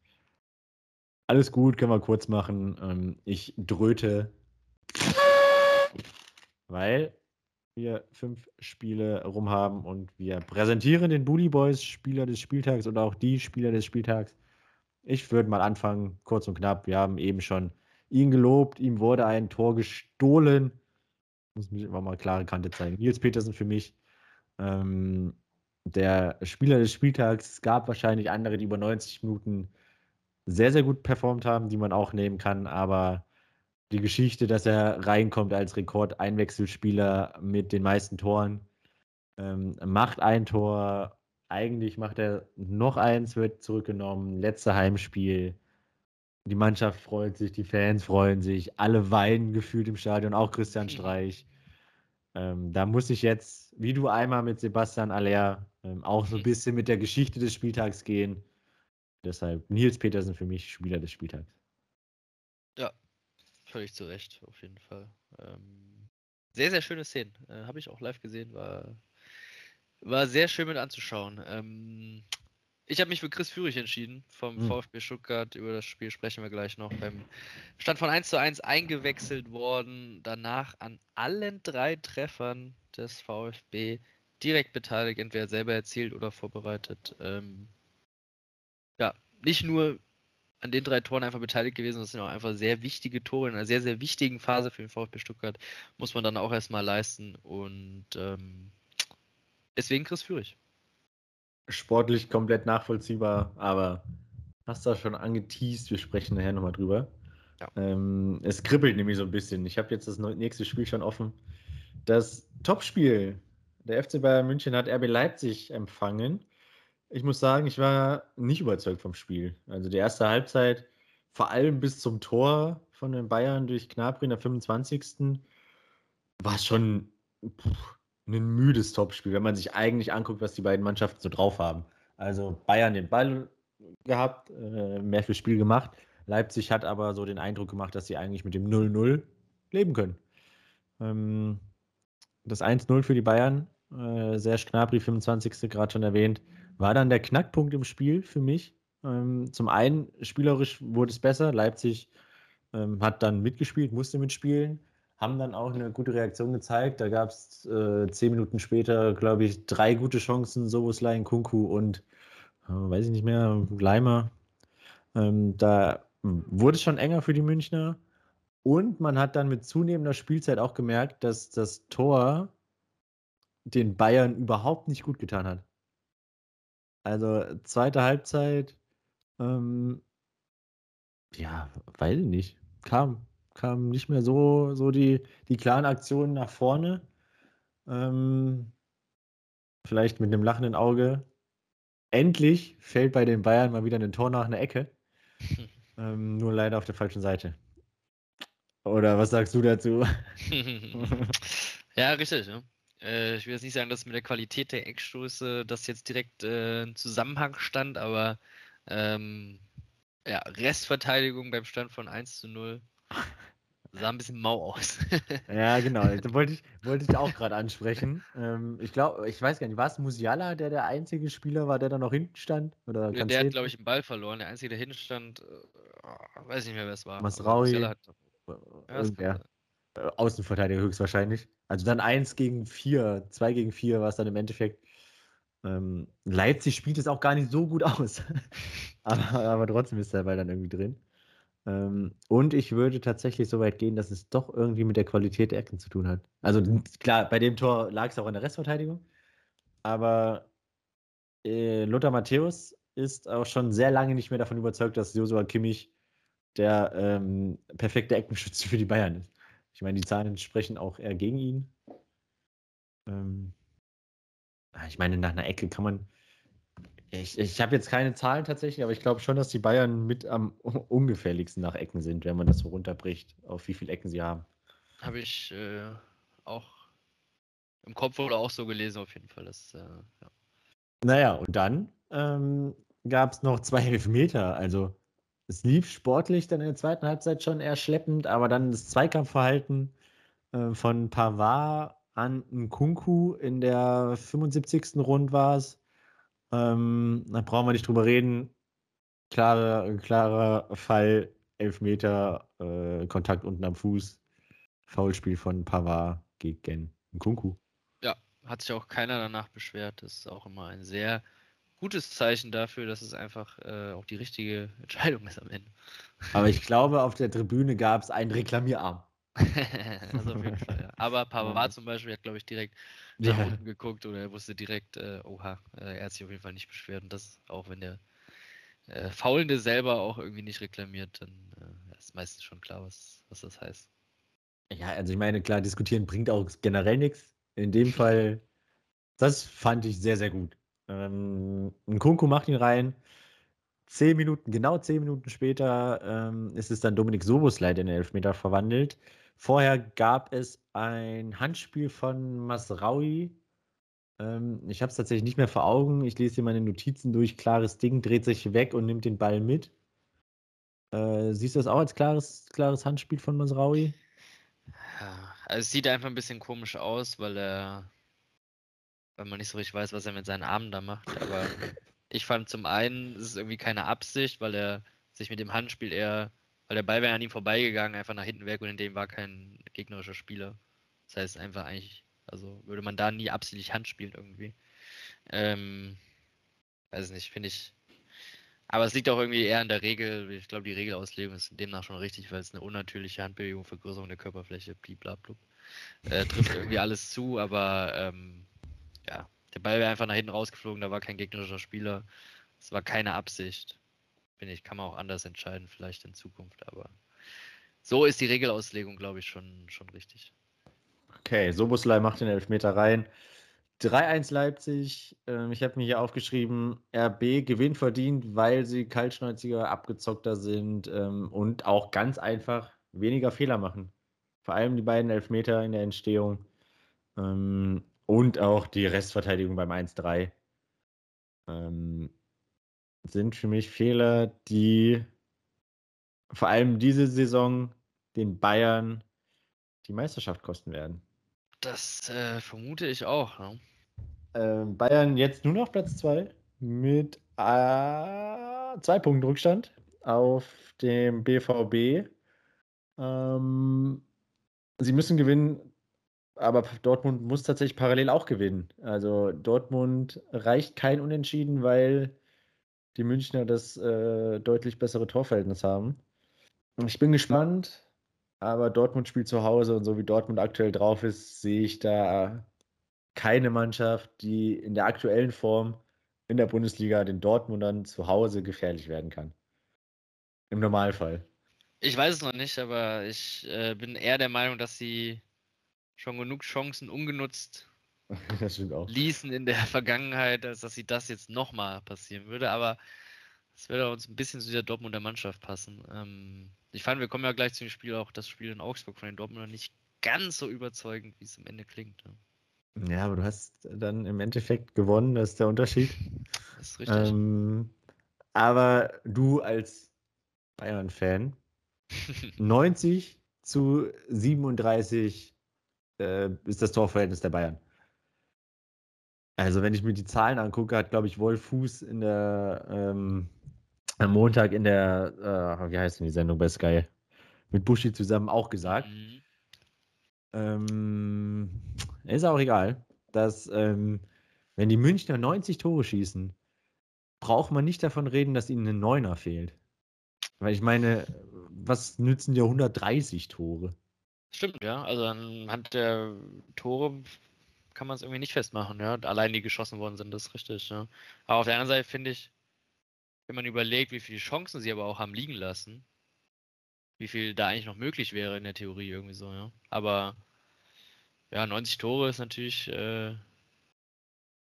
A: Alles gut, können wir kurz machen. Ähm, ich dröte, weil wir fünf Spiele rum haben und wir präsentieren den Bully Boys Spieler des Spieltags und auch die Spieler des Spieltags. Ich würde mal anfangen, kurz und knapp. Wir haben eben schon ihn gelobt, ihm wurde ein Tor gestohlen. Muss mich immer mal klare Kante zeigen. Nils Petersen für mich. Ähm, der Spieler des Spieltags. Es gab wahrscheinlich andere, die über 90 Minuten sehr, sehr gut performt haben, die man auch nehmen kann, aber die Geschichte, dass er reinkommt als Rekordeinwechselspieler mit den meisten Toren, ähm, macht ein Tor, eigentlich macht er noch eins, wird zurückgenommen, letzte Heimspiel. Die Mannschaft freut sich, die Fans freuen sich, alle weinen gefühlt im Stadion, auch Christian. Streich. Ähm, da muss ich jetzt, wie du einmal mit Sebastian Aller, ähm, auch so ein bisschen mit der Geschichte des Spieltags gehen. Deshalb Nils Petersen für mich Spieler des Spieltags.
B: Ja, Völlig zu Recht, auf jeden Fall. Ähm, sehr, sehr schöne Szenen. Äh, Habe ich auch live gesehen, war, war sehr schön mit anzuschauen. Ähm, ich habe mich für Chris Führig entschieden vom mhm. VfB Stuttgart. Über das Spiel sprechen wir gleich noch. Beim Stand von 1 zu 1 eingewechselt worden. Danach an allen drei Treffern des VfB direkt beteiligt, entweder selber erzielt oder vorbereitet. Ähm, ja, nicht nur an den drei Toren einfach beteiligt gewesen. Das sind auch einfach sehr wichtige Tore in einer sehr, sehr wichtigen Phase für den VfB Stuttgart. Muss man dann auch erstmal leisten. Und ähm, deswegen Chris Führig.
A: Sportlich komplett nachvollziehbar, aber hast du schon angeteased. Wir sprechen nachher nochmal drüber. Ja. Ähm, es kribbelt nämlich so ein bisschen. Ich habe jetzt das nächste Spiel schon offen. Das Topspiel. Der FC Bayern München hat RB Leipzig empfangen. Ich muss sagen, ich war nicht überzeugt vom Spiel. Also die erste Halbzeit, vor allem bis zum Tor von den Bayern durch Gnabry in der 25. war schon puh, ein müdes Topspiel, wenn man sich eigentlich anguckt, was die beiden Mannschaften so drauf haben. Also Bayern den Ball gehabt, äh, mehr fürs Spiel gemacht. Leipzig hat aber so den Eindruck gemacht, dass sie eigentlich mit dem 0-0 leben können. Ähm, das 1-0 für die Bayern, äh, Serge Gnabry, 25. gerade schon erwähnt, war dann der Knackpunkt im Spiel für mich. Ähm, zum einen, spielerisch wurde es besser. Leipzig ähm, hat dann mitgespielt, musste mitspielen, haben dann auch eine gute Reaktion gezeigt. Da gab es äh, zehn Minuten später, glaube ich, drei gute Chancen: Soboslai, Kunku und, äh, weiß ich nicht mehr, Leimer. Ähm, da wurde es schon enger für die Münchner. Und man hat dann mit zunehmender Spielzeit auch gemerkt, dass das Tor den Bayern überhaupt nicht gut getan hat. Also zweite Halbzeit, ähm, ja, weiß ich nicht. Kam, kam nicht mehr so, so die, die klaren Aktionen nach vorne. Ähm, vielleicht mit einem lachenden Auge. Endlich fällt bei den Bayern mal wieder ein Tor nach einer Ecke. (laughs) ähm, nur leider auf der falschen Seite. Oder was sagst du dazu? (laughs)
B: ja, richtig. Ja. Äh, ich will jetzt nicht sagen, dass mit der Qualität der Eckstoße das jetzt direkt äh, in Zusammenhang stand, aber ähm, ja, Restverteidigung beim Stand von 1 zu 0 sah ein bisschen mau aus. (laughs)
A: ja, genau. Das wollte ich, wollte ich auch gerade ansprechen. Ähm, ich glaube, ich weiß gar nicht, war es Musiala, der der einzige Spieler war, der da noch hinten stand? Oder
B: ja, der hat, glaube ich, einen Ball verloren. Der einzige, der hinten stand, äh, weiß nicht mehr, wer es war.
A: Masraui. Hat, ja, äh, Außenverteidiger höchstwahrscheinlich. Also dann 1 gegen 4, 2 gegen 4 war es dann im Endeffekt. Ähm, Leipzig spielt es auch gar nicht so gut aus. (laughs) aber, aber trotzdem ist der Ball dann irgendwie drin. Ähm, und ich würde tatsächlich so weit gehen, dass es doch irgendwie mit der Qualität der Ecken zu tun hat. Also klar, bei dem Tor lag es auch an der Restverteidigung. Aber äh, Lothar Matthäus ist auch schon sehr lange nicht mehr davon überzeugt, dass Josua Kimmich der ähm, perfekte Eckenschütze für die Bayern ist. Ich meine, die Zahlen sprechen auch eher gegen ihn. Ähm, ah, ich meine, nach einer Ecke kann man. Ich, ich habe jetzt keine Zahlen tatsächlich, aber ich glaube schon, dass die Bayern mit am (laughs) ungefährlichsten nach Ecken sind, wenn man das so runterbricht, auf wie viele Ecken sie haben.
B: Habe ich äh, auch im Kopf oder auch so gelesen, auf jeden Fall. Das, äh, ja.
A: Naja, und dann ähm, gab es noch zwei Elfmeter. Also es lief sportlich dann in der zweiten Halbzeit schon eher schleppend, aber dann das Zweikampfverhalten äh, von Pavard an Nkunku in der 75. Rund war es. Ähm, da brauchen wir nicht drüber reden. Klarer, klarer Fall, Elfmeter, äh, Kontakt unten am Fuß, Foulspiel von Pavard gegen Nkunku.
B: Ja, hat sich auch keiner danach beschwert. Das ist auch immer ein sehr gutes Zeichen dafür, dass es einfach äh, auch die richtige Entscheidung ist am Ende.
A: Aber ich (laughs) glaube, auf der Tribüne gab es einen Reklamierarm. (laughs)
B: also auf jeden Fall, ja. Aber (laughs) Pavard zum Beispiel hat, glaube ich, direkt nach ja. unten geguckt oder er wusste direkt, äh, oha, äh, er hat sich auf jeden Fall nicht beschwert. Und das, auch wenn der äh, Faulende selber auch irgendwie nicht reklamiert, dann äh, ist meistens schon klar, was, was das heißt.
A: Ja, also ich meine, klar, diskutieren bringt auch generell nichts. In dem (laughs) Fall, das fand ich sehr, sehr gut. Ähm, ein Kunku macht ihn rein. Zehn Minuten, genau zehn Minuten später ähm, ist es dann Dominik Soboslei, der in den Elfmeter verwandelt. Vorher gab es ein Handspiel von Masraui. Ähm, ich habe es tatsächlich nicht mehr vor Augen. Ich lese hier meine Notizen durch. Klares Ding, dreht sich weg und nimmt den Ball mit. Äh, siehst du das auch als klares, klares Handspiel von Masraui?
B: Ja, also es sieht einfach ein bisschen komisch aus, weil er weil man nicht so richtig weiß, was er mit seinen Armen da macht. Aber (laughs) ich fand zum einen, es ist irgendwie keine Absicht, weil er sich mit dem Handspiel eher, weil der Ball wäre an ihm vorbeigegangen, einfach nach hinten weg und in dem war kein gegnerischer Spieler. Das heißt einfach eigentlich, also würde man da nie absichtlich Hand spielen irgendwie. Ähm, weiß nicht, finde ich. Aber es liegt auch irgendwie eher in der Regel, ich glaube, die Regelauslegung ist demnach schon richtig, weil es eine unnatürliche Handbewegung, Vergrößerung der Körperfläche, bliblablub, äh, trifft irgendwie alles zu, aber ähm, ja, der Ball wäre einfach nach hinten rausgeflogen, da war kein gegnerischer Spieler. Es war keine Absicht. Bin ich, kann man auch anders entscheiden, vielleicht in Zukunft, aber so ist die Regelauslegung, glaube ich, schon, schon richtig.
A: Okay, Soboslai macht den Elfmeter rein. 3-1 Leipzig. Ähm, ich habe mir hier aufgeschrieben, RB gewinnt verdient, weil sie kaltschnäuziger, abgezockter sind ähm, und auch ganz einfach weniger Fehler machen. Vor allem die beiden Elfmeter in der Entstehung. Ähm, und auch die Restverteidigung beim 1-3 ähm, sind für mich Fehler, die vor allem diese Saison den Bayern die Meisterschaft kosten werden.
B: Das äh, vermute ich auch. Ne?
A: Ähm, Bayern jetzt nur noch Platz 2 mit äh, zwei Punkten Rückstand auf dem BVB. Ähm, sie müssen gewinnen, aber Dortmund muss tatsächlich parallel auch gewinnen. Also Dortmund reicht kein Unentschieden, weil die Münchner das äh, deutlich bessere Torverhältnis haben. Ich bin gespannt, aber Dortmund spielt zu Hause und so wie Dortmund aktuell drauf ist, sehe ich da keine Mannschaft, die in der aktuellen Form in der Bundesliga den Dortmundern zu Hause gefährlich werden kann. Im Normalfall.
B: Ich weiß es noch nicht, aber ich äh, bin eher der Meinung, dass sie schon genug Chancen ungenutzt (laughs) ließen in der Vergangenheit, als dass sie das jetzt nochmal passieren würde. Aber es würde uns ein bisschen zu dieser Dortmunder Mannschaft passen. Ähm, ich fand, wir kommen ja gleich zum Spiel, auch das Spiel in Augsburg von den Dortmundern nicht ganz so überzeugend, wie es am Ende klingt.
A: Ne? Ja, aber du hast dann im Endeffekt gewonnen, das ist der Unterschied. (laughs) Das ist richtig. Ähm, aber du als Bayern-Fan, (laughs) 90 zu 37 äh, ist das Torverhältnis der Bayern. Also, wenn ich mir die Zahlen angucke, hat, glaube ich, Wolf Fuß in der, ähm, am Montag in der, äh, wie heißt denn die Sendung bei Sky, mit Buschi zusammen auch gesagt. Mhm. Ähm, ist auch egal, dass ähm, Wenn die Münchner 90 Tore schießen, braucht man nicht davon reden, dass ihnen ein Neuner fehlt. Weil ich meine, was nützen dir 130 Tore?
B: Stimmt, ja. Also anhand der Tore kann man es irgendwie nicht festmachen, ja. Allein die geschossen worden sind, das ist richtig, ja. Aber auf der anderen Seite finde ich, wenn man überlegt, wie viele Chancen sie aber auch haben liegen lassen, wie viel da eigentlich noch möglich wäre in der Theorie irgendwie so, ja. Aber ja, 90 Tore ist natürlich äh,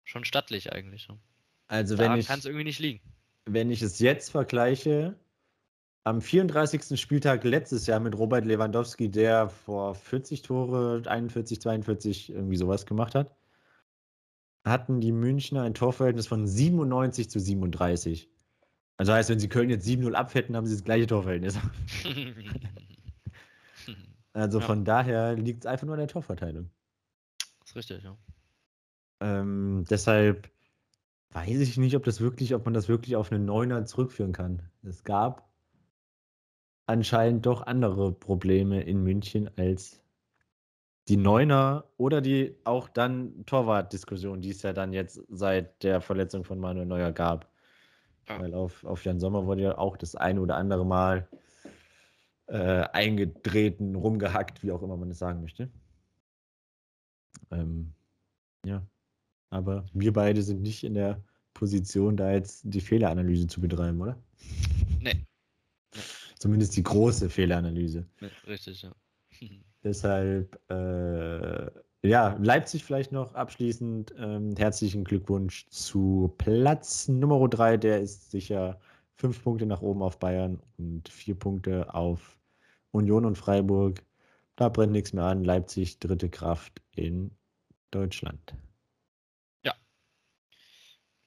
B: schon stattlich eigentlich. Ja.
A: Also da wenn ich
B: kann es irgendwie nicht liegen.
A: Wenn ich es jetzt vergleiche, am 34. Spieltag letztes Jahr mit Robert Lewandowski, der vor 40 Tore, 41, 42 irgendwie sowas gemacht hat, hatten die Münchner ein Torverhältnis von 97 zu 37. Also heißt, wenn sie Köln jetzt 7-0 abfetten, haben sie das gleiche Torverhältnis. (laughs) also ja. von daher liegt es einfach nur an der Torverteilung.
B: Das ist richtig, ja.
A: Ähm, deshalb weiß ich nicht, ob das wirklich, ob man das wirklich auf einen Neuner zurückführen kann. Es gab anscheinend doch andere Probleme in München als die Neuner oder die auch dann Torwart-Diskussion, die es ja dann jetzt seit der Verletzung von Manuel Neuer gab. Ja. Weil auf, auf Jan Sommer wurde ja auch das eine oder andere Mal äh, eingetreten, rumgehackt, wie auch immer man es sagen möchte. Ähm, ja. Aber wir beide sind nicht in der Position, da jetzt die Fehleranalyse zu betreiben, oder?
B: Nee.
A: Zumindest die große Fehleranalyse.
B: Richtig, ja. (laughs)
A: Deshalb, äh, ja, Leipzig vielleicht noch abschließend. Ähm, herzlichen Glückwunsch zu Platz Nummer 3. Der ist sicher fünf Punkte nach oben auf Bayern und vier Punkte auf Union und Freiburg. Da brennt nichts mehr an. Leipzig, dritte Kraft in Deutschland.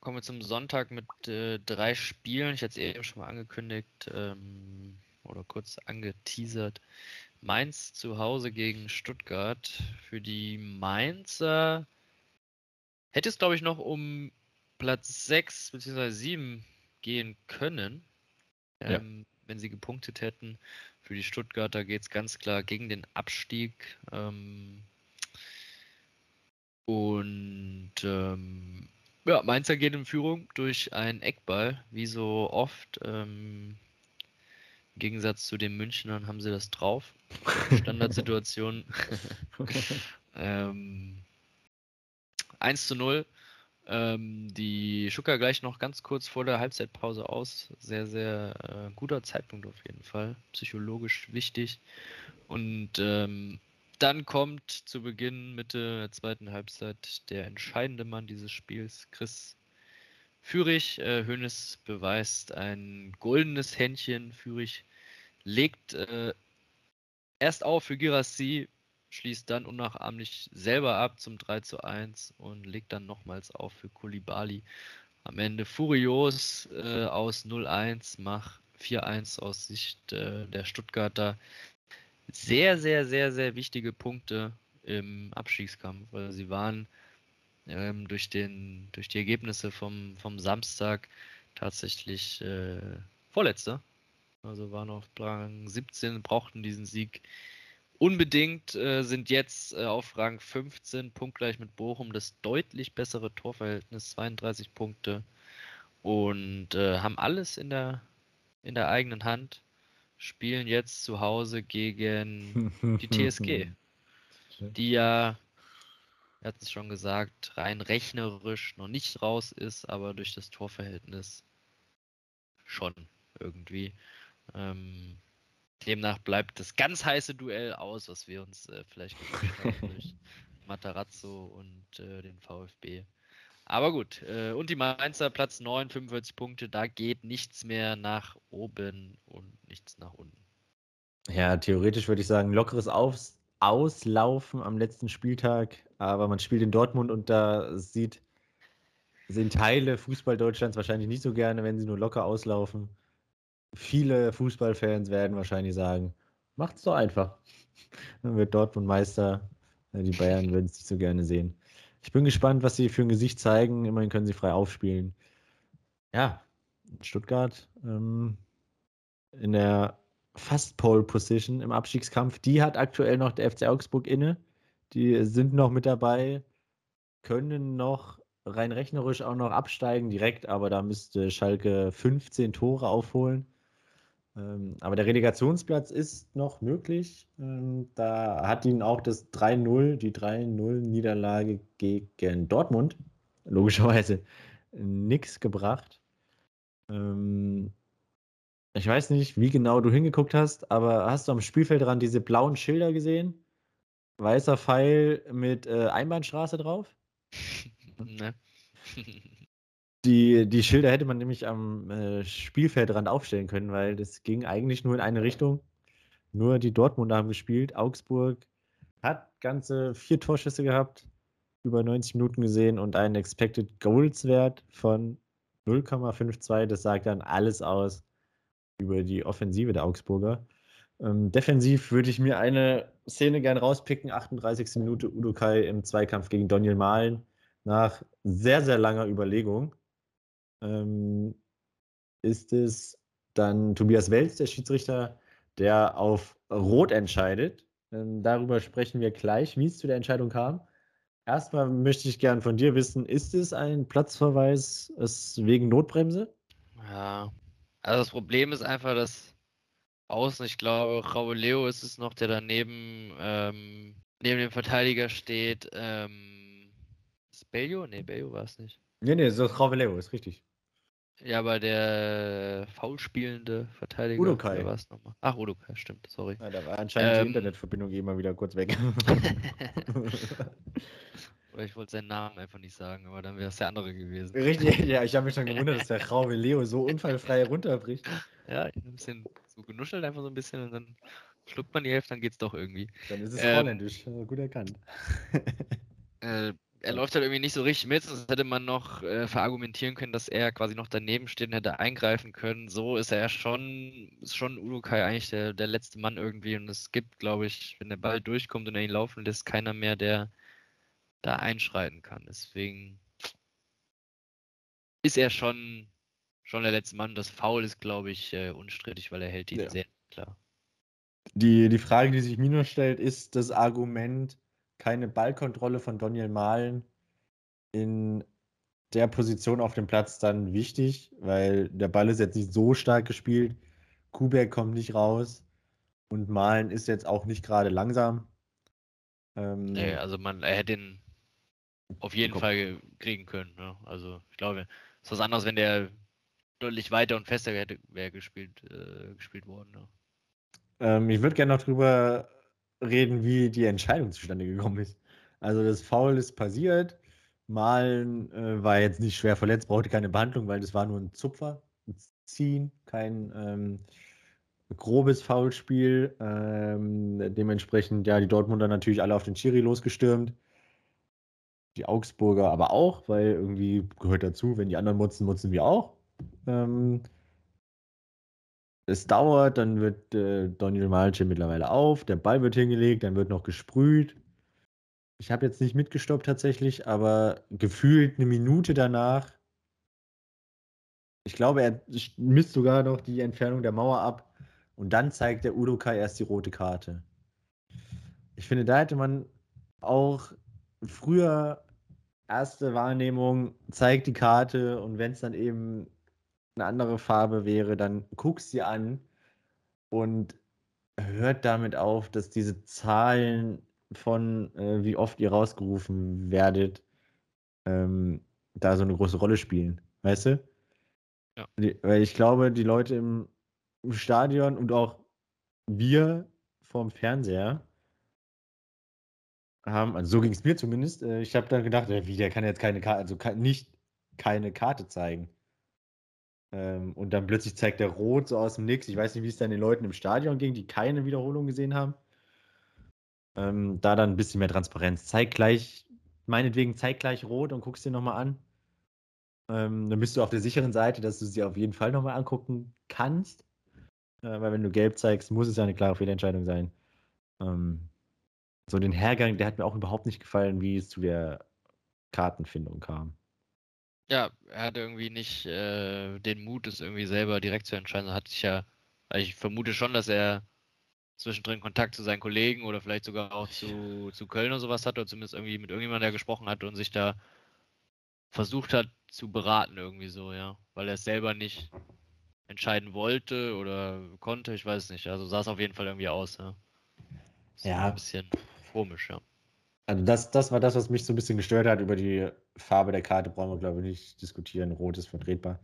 B: Ja. Kommen wir zum Sonntag mit äh, drei Spielen. Ich hatte es eben schon mal angekündigt. Ähm oder kurz angeteasert. Mainz zu Hause gegen Stuttgart. Für die Mainzer hätte es, glaube ich, noch um Platz 6 bzw. 7 gehen können, ja. ähm, wenn sie gepunktet hätten. Für die Stuttgarter geht es ganz klar gegen den Abstieg. Ähm, und ähm, ja, Mainzer geht in Führung durch einen Eckball, wie so oft. Ähm, im Gegensatz zu den Münchnern haben sie das drauf. Standardsituation. (laughs) ähm, 1 zu 0. Ähm, die Schucker gleich noch ganz kurz vor der Halbzeitpause aus. Sehr, sehr äh, guter Zeitpunkt auf jeden Fall. Psychologisch wichtig. Und ähm, dann kommt zu Beginn, Mitte der zweiten Halbzeit, der entscheidende Mann dieses Spiels, Chris Fürich, äh, Hönes beweist ein goldenes Händchen. Fürich legt äh, erst auf für Girassi, schließt dann unnachahmlich selber ab zum 3 zu 1 und legt dann nochmals auf für Kulibali. Am Ende furios äh, aus 0-1, mach 4-1 aus Sicht äh, der Stuttgarter. Sehr, sehr, sehr, sehr wichtige Punkte im Abstiegskampf, weil sie waren ähm, durch, den, durch die Ergebnisse vom, vom Samstag tatsächlich äh, Vorletzter. Also waren auf Rang 17, brauchten diesen Sieg unbedingt, äh, sind jetzt äh, auf Rang 15, punktgleich mit Bochum, das deutlich bessere Torverhältnis, 32 Punkte. Und äh, haben alles in der, in der eigenen Hand, spielen jetzt zu Hause gegen die (laughs) TSG, die ja er hat es schon gesagt, rein rechnerisch noch nicht raus ist, aber durch das Torverhältnis schon irgendwie. Ähm, demnach bleibt das ganz heiße Duell aus, was wir uns äh, vielleicht gewünscht haben durch (laughs) Matarazzo und äh, den VfB. Aber gut, äh, und die Mainzer Platz 9, 45 Punkte, da geht nichts mehr nach oben und nichts nach unten.
A: Ja, theoretisch würde ich sagen, lockeres Aufs Auslaufen am letzten Spieltag, aber man spielt in Dortmund und da sieht, sehen Teile Fußball Deutschlands wahrscheinlich nicht so gerne, wenn sie nur locker auslaufen. Viele Fußballfans werden wahrscheinlich sagen, macht's doch einfach. Dann wird Dortmund Meister. Die Bayern würden es nicht so gerne sehen. Ich bin gespannt, was sie für ein Gesicht zeigen. Immerhin können sie frei aufspielen. Ja, Stuttgart ähm, in der fast Pole Position im Abstiegskampf. Die hat aktuell noch der FC Augsburg inne. Die sind noch mit dabei, können noch rein rechnerisch auch noch absteigen direkt, aber da müsste Schalke 15 Tore aufholen. Ähm, aber der Relegationsplatz ist noch möglich. Ähm, da hat ihn auch das 3-0, die 3-0-Niederlage gegen Dortmund, logischerweise nichts gebracht. Ähm, ich weiß nicht, wie genau du hingeguckt hast, aber hast du am Spielfeldrand diese blauen Schilder gesehen? Weißer Pfeil mit äh, Einbahnstraße drauf? (laughs) ne. (laughs) Die, die Schilder hätte man nämlich am äh, Spielfeldrand aufstellen können, weil das ging eigentlich nur in eine Richtung. Nur die Dortmunder haben gespielt. Augsburg hat ganze vier Torschüsse gehabt, über 90 Minuten gesehen und einen Expected Goals Wert von 0,52. Das sagt dann alles aus über die Offensive der Augsburger. Ähm, defensiv würde ich mir eine Szene gern rauspicken. 38. Minute Udokai im Zweikampf gegen Daniel Mahlen nach sehr, sehr langer Überlegung ähm, ist es dann Tobias Welz, der Schiedsrichter, der auf Rot entscheidet. Ähm, darüber sprechen wir gleich, wie es zu der Entscheidung kam. Erstmal möchte ich gern von dir wissen, ist es ein Platzverweis wegen Notbremse?
B: Ja, also das Problem ist einfach, dass außen, ich glaube, Raul Leo ist es noch, der daneben ähm, neben dem Verteidiger steht. Ähm, ist Bello? Nee, Bello war es nicht.
A: Nee, nee, so Raul Leo ist richtig.
B: Ja, aber der faulspielende Verteidiger.
A: Udokai.
B: war es nochmal? Ach, Udokai, stimmt, sorry.
A: Ja, da war anscheinend ähm, die Internetverbindung immer wieder kurz weg. (laughs)
B: Oder ich wollte seinen Namen einfach nicht sagen, aber dann wäre es der andere gewesen.
A: Richtig, ja, ich habe mich schon (laughs) gewundert, dass der Raube Leo so unfallfrei runterbricht.
B: Ja, ein bisschen so genuschelt einfach so ein bisschen und dann schluckt man die Hälfte, dann geht's doch irgendwie.
A: Dann ist es ähm, holländisch, gut erkannt. (laughs)
B: Äh, er läuft halt irgendwie nicht so richtig mit, sonst hätte man noch äh, verargumentieren können, dass er quasi noch daneben steht und hätte eingreifen können. So ist er schon, ist schon Urukai eigentlich der, der letzte Mann irgendwie und es gibt, glaube ich, wenn der Ball durchkommt und er ihn laufen lässt, keiner mehr, der da einschreiten kann. Deswegen ist er schon, schon der letzte Mann. Das Foul ist, glaube ich, äh, unstrittig, weil er hält ihn ja. sehr klar.
A: Die, die Frage, die sich mir nur stellt, ist das Argument, keine Ballkontrolle von Daniel Mahlen in der Position auf dem Platz dann wichtig, weil der Ball ist jetzt nicht so stark gespielt. Kuberg kommt nicht raus und Malen ist jetzt auch nicht gerade langsam.
B: Ähm, nee, also man, er hätte ihn auf jeden Fall kriegen können. Ne? Also ich glaube, es ist was anderes, wenn der deutlich weiter und fester hätte wäre gespielt, äh, gespielt worden. Ne?
A: Ähm, ich würde gerne noch drüber reden, wie die Entscheidung zustande gekommen ist. Also das Foul ist passiert. Malen äh, war jetzt nicht schwer verletzt, brauchte keine Behandlung, weil das war nur ein Zupfer, ein Ziehen, kein ähm, grobes Foulspiel. Ähm, dementsprechend, ja, die Dortmunder natürlich alle auf den Schiri losgestürmt. Die Augsburger aber auch, weil irgendwie gehört dazu, wenn die anderen mutzen, mutzen wir auch. Ähm, es dauert, dann wird äh, Daniel Malche mittlerweile auf, der Ball wird hingelegt, dann wird noch gesprüht. Ich habe jetzt nicht mitgestoppt tatsächlich, aber gefühlt eine Minute danach. Ich glaube, er misst sogar noch die Entfernung der Mauer ab und dann zeigt der Udokai erst die rote Karte. Ich finde, da hätte man auch früher erste Wahrnehmung, zeigt die Karte und wenn es dann eben eine andere Farbe wäre, dann guckst sie an und hört damit auf, dass diese Zahlen von äh, wie oft ihr rausgerufen werdet, ähm, da so eine große Rolle spielen. Weißt du? Ja. Weil ich glaube, die Leute im, im Stadion und auch wir vorm Fernseher haben, also so ging es mir zumindest, äh, ich habe dann gedacht, äh, wie, der kann jetzt keine Karte, also kann, nicht keine Karte zeigen. Ähm, und dann plötzlich zeigt er Rot so aus dem Nix. Ich weiß nicht, wie es dann den Leuten im Stadion ging, die keine Wiederholung gesehen haben. Ähm, da dann ein bisschen mehr Transparenz. Zeig gleich, meinetwegen zeig gleich Rot und guckst dir nochmal an. Ähm, dann bist du auf der sicheren Seite, dass du sie auf jeden Fall nochmal angucken kannst. Äh, weil wenn du gelb zeigst, muss es ja eine klare Fehlentscheidung sein. Ähm, so den Hergang, der hat mir auch überhaupt nicht gefallen, wie es zu der Kartenfindung kam.
B: Ja, er hat irgendwie nicht äh, den Mut, es irgendwie selber direkt zu entscheiden. Er hat sich ja, also ich vermute schon, dass er zwischendrin Kontakt zu seinen Kollegen oder vielleicht sogar auch zu, zu Köln oder sowas hat, oder zumindest irgendwie mit irgendjemandem, der gesprochen hat und sich da versucht hat zu beraten irgendwie so, ja. Weil er es selber nicht entscheiden wollte oder konnte, ich weiß nicht. Also sah es auf jeden Fall irgendwie aus, ja.
A: Ja.
B: Ein bisschen komisch, ja.
A: Also das, das war das, was mich so ein bisschen gestört hat. Über die Farbe der Karte brauchen wir, glaube ich, nicht diskutieren. Rot ist vertretbar.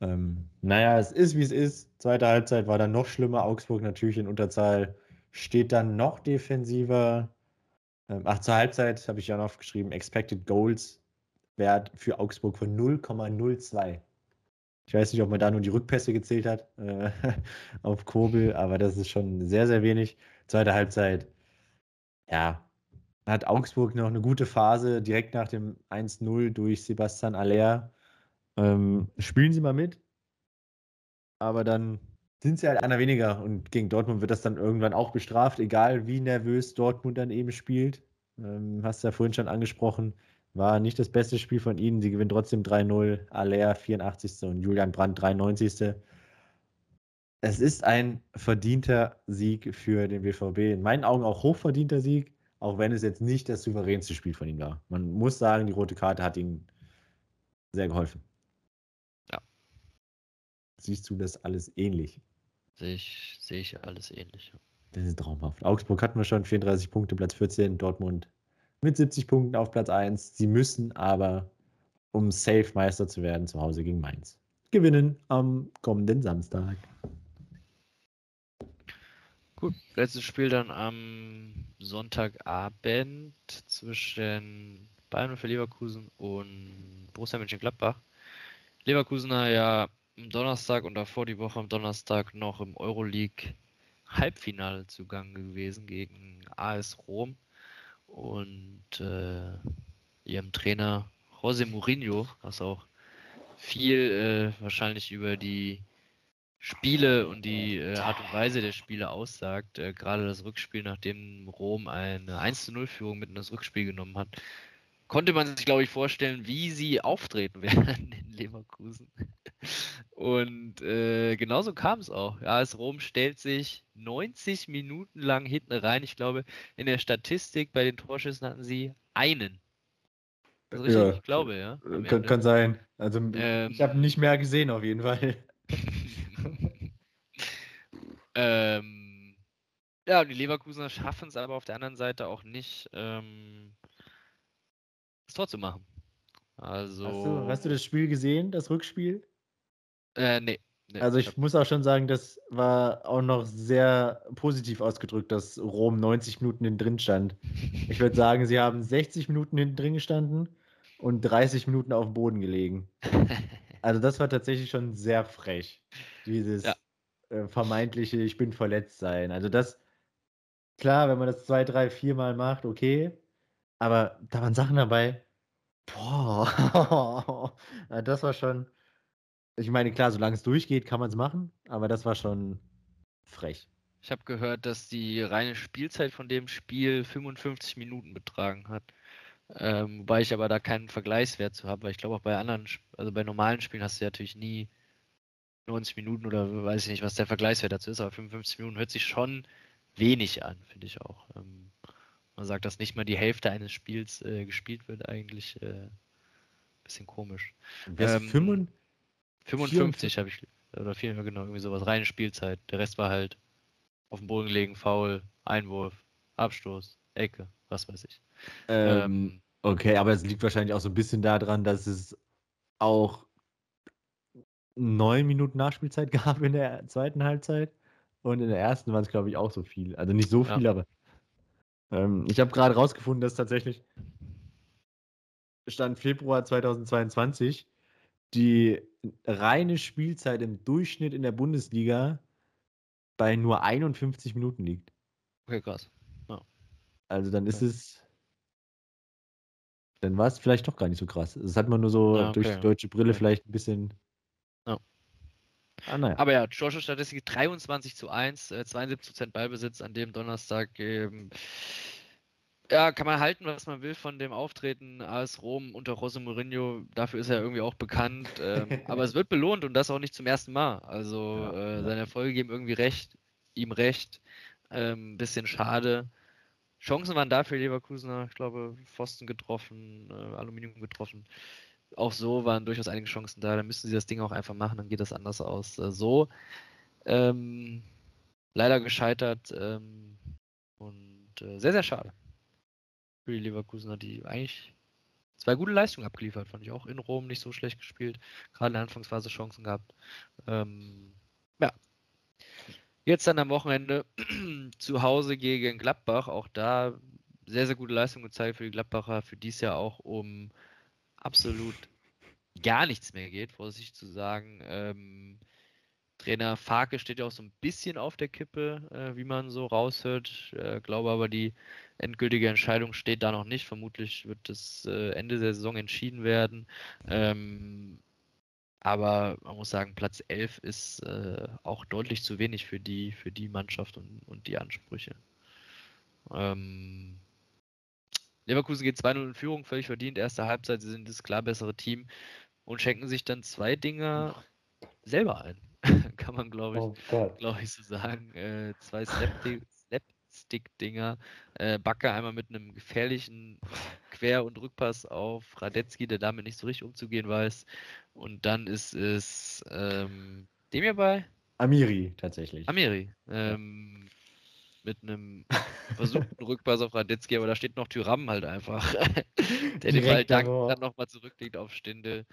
A: Ähm, naja, es ist, wie es ist. Zweite Halbzeit war dann noch schlimmer. Augsburg natürlich in Unterzahl. Steht dann noch defensiver. Ähm, ach, zur Halbzeit habe ich ja noch aufgeschrieben, Expected Goals Wert für Augsburg von 0,02. Ich weiß nicht, ob man da nur die Rückpässe gezählt hat äh, (laughs) auf Kobel, aber das ist schon sehr, sehr wenig. Zweite Halbzeit, ja, hat Augsburg noch eine gute Phase direkt nach dem 1-0 durch Sebastian Aller. Ähm, spielen sie mal mit, aber dann sind sie halt einer weniger und gegen Dortmund wird das dann irgendwann auch bestraft, egal wie nervös Dortmund dann eben spielt. Ähm, hast du ja vorhin schon angesprochen, war nicht das beste Spiel von ihnen. Sie gewinnen trotzdem 3-0, Aller 84. und Julian Brandt 93. Es ist ein verdienter Sieg für den BVB. In meinen Augen auch hochverdienter Sieg, auch wenn es jetzt nicht das souveränste Spiel von ihm war. Man muss sagen, die rote Karte hat ihm sehr geholfen.
B: Ja.
A: Siehst du das alles ähnlich?
B: Sehe ich, sehe ich alles ähnlich.
A: Das ist traumhaft. Augsburg hatten wir schon 34 Punkte, Platz 14, Dortmund mit 70 Punkten auf Platz 1. Sie müssen aber, um safe Meister zu werden, zu Hause gegen Mainz gewinnen am kommenden Samstag.
B: Gut, letztes Spiel dann am Sonntagabend zwischen Bayern für Leverkusen und Borussia Mönchengladbach. Leverkusener ja am Donnerstag und davor die Woche am Donnerstag noch im Euroleague Halbfinale zugange gewesen gegen AS Rom und äh, ihrem Trainer José Mourinho, was auch viel äh, wahrscheinlich über die Spiele und die äh, Art und Weise der Spiele aussagt. Äh, gerade das Rückspiel, nachdem Rom eine 1 zu 0 Führung mit in das Rückspiel genommen hat, konnte man sich, glaube ich, vorstellen, wie sie auftreten (laughs) werden in Leverkusen. Und äh, genauso kam es auch. Ja, AS Rom stellt sich 90 Minuten lang hinten rein. Ich glaube, in der Statistik bei den Torschüssen hatten sie einen.
A: Also richtig, ja,
B: ich glaube, ja.
A: Kann, kann, sein. Also ähm, ich habe nicht mehr gesehen auf jeden Fall.
B: Ähm, ja, die Leverkusener schaffen es aber auf der anderen Seite auch nicht, ähm, das Tor zu machen. Also.
A: Hast du, hast du das Spiel gesehen, das Rückspiel?
B: Äh, nee. nee
A: also ich muss auch schon sagen, das war auch noch sehr positiv ausgedrückt, dass Rom 90 Minuten hinten drin stand. (laughs) Ich würde sagen, sie haben 60 Minuten hinten drin gestanden und 30 Minuten auf dem Boden gelegen. (laughs) Also das war tatsächlich schon sehr frech. Dieses ja. Äh, vermeintliche, ich bin verletzt sein. Also das, klar, wenn man das zwei, drei, vier Mal macht, okay. Aber da waren Sachen dabei. Boah, (laughs) das war schon. Ich meine, klar, solange es durchgeht, kann man es machen, aber das war schon frech.
B: Ich habe gehört, dass die reine Spielzeit von dem Spiel 55 Minuten betragen hat. Ähm, wobei ich aber da keinen Vergleichswert zu habe, weil ich glaube auch bei anderen, also bei normalen Spielen hast du ja natürlich nie 90 Minuten oder weiß ich nicht, was der Vergleichswert dazu ist, aber 55 Minuten hört sich schon wenig an, finde ich auch. Ähm, man sagt, dass nicht mal die Hälfte eines Spiels äh, gespielt wird, eigentlich äh, bisschen komisch.
A: Ähm, 55,
B: 55 habe ich, oder viel, genau, irgendwie sowas, reine Spielzeit. Der Rest war halt auf dem Boden legen, Foul, Einwurf, Abstoß, Ecke, was weiß ich.
A: Ähm, ähm, okay, aber es liegt wahrscheinlich auch so ein bisschen daran, dass es auch neun Minuten Nachspielzeit (laughs) gab in der zweiten Halbzeit. Und in der ersten waren es, glaube ich, auch so viel. Also nicht so viel, ja. aber ähm, ich habe gerade rausgefunden, dass tatsächlich Stand Februar 2022 die reine Spielzeit im Durchschnitt in der Bundesliga bei nur 51 Minuten liegt.
B: Okay, krass. Ja.
A: Also dann ist es. Dann war es vielleicht doch gar nicht so krass. Das hat man nur so ja, okay. durch die deutsche Brille vielleicht ein bisschen.
B: Ja. Ah, naja. Aber ja, Georgia Statistik 23 zu 1, äh, 72% Ballbesitz an dem Donnerstag. Ähm, ja, kann man halten, was man will von dem Auftreten AS Rom unter José Mourinho. Dafür ist er irgendwie auch bekannt. Ähm, (laughs) aber es wird belohnt und das auch nicht zum ersten Mal. Also ja, äh, seine Erfolge geben irgendwie recht, ihm recht. Ähm, bisschen schade. Chancen waren da für Leverkusener, ich glaube, Pfosten getroffen, äh, Aluminium getroffen. Auch so waren durchaus einige Chancen da. Dann müssen sie das Ding auch einfach machen, dann geht das anders aus. Äh, so ähm, leider gescheitert ähm, und äh, sehr, sehr schade für die Leverkusener, die eigentlich zwei gute Leistungen abgeliefert, fand ich auch in Rom nicht so schlecht gespielt, gerade in der Anfangsphase Chancen gehabt. Ähm, ja. Jetzt dann am Wochenende (clears throat) zu Hause gegen Gladbach, auch da sehr, sehr gute Leistung gezeigt für die Gladbacher, für dies Jahr auch um absolut gar nichts mehr geht, vorsichtig zu sagen. Ähm, Trainer Farke steht ja auch so ein bisschen auf der Kippe, äh, wie man so raushört. Äh, glaube aber, die endgültige Entscheidung steht da noch nicht. Vermutlich wird das äh, Ende der Saison entschieden werden. Ähm, aber man muss sagen, Platz 11 ist äh, auch deutlich zu wenig für die, für die Mannschaft und, und die Ansprüche. Ähm, Leverkusen geht 2-0 in Führung, völlig verdient. Erste Halbzeit, sie sind das klar bessere Team und schenken sich dann zwei Dinge selber ein. (laughs) kann man, glaube ich, oh glaub ich, so sagen. Äh, zwei Slapstick-Dinger. Äh, Backe einmal mit einem gefährlichen Quer- und Rückpass auf Radetzky, der damit nicht so richtig umzugehen weiß. Und dann ist es ähm, dem hierbei?
A: Amiri, tatsächlich.
B: Amiri. Ähm, mit einem (laughs) versuchten Rückpass auf Radetzky, aber da steht noch Tyram halt einfach, (laughs) der den Ball dann, dann nochmal zurücklegt auf Stindel.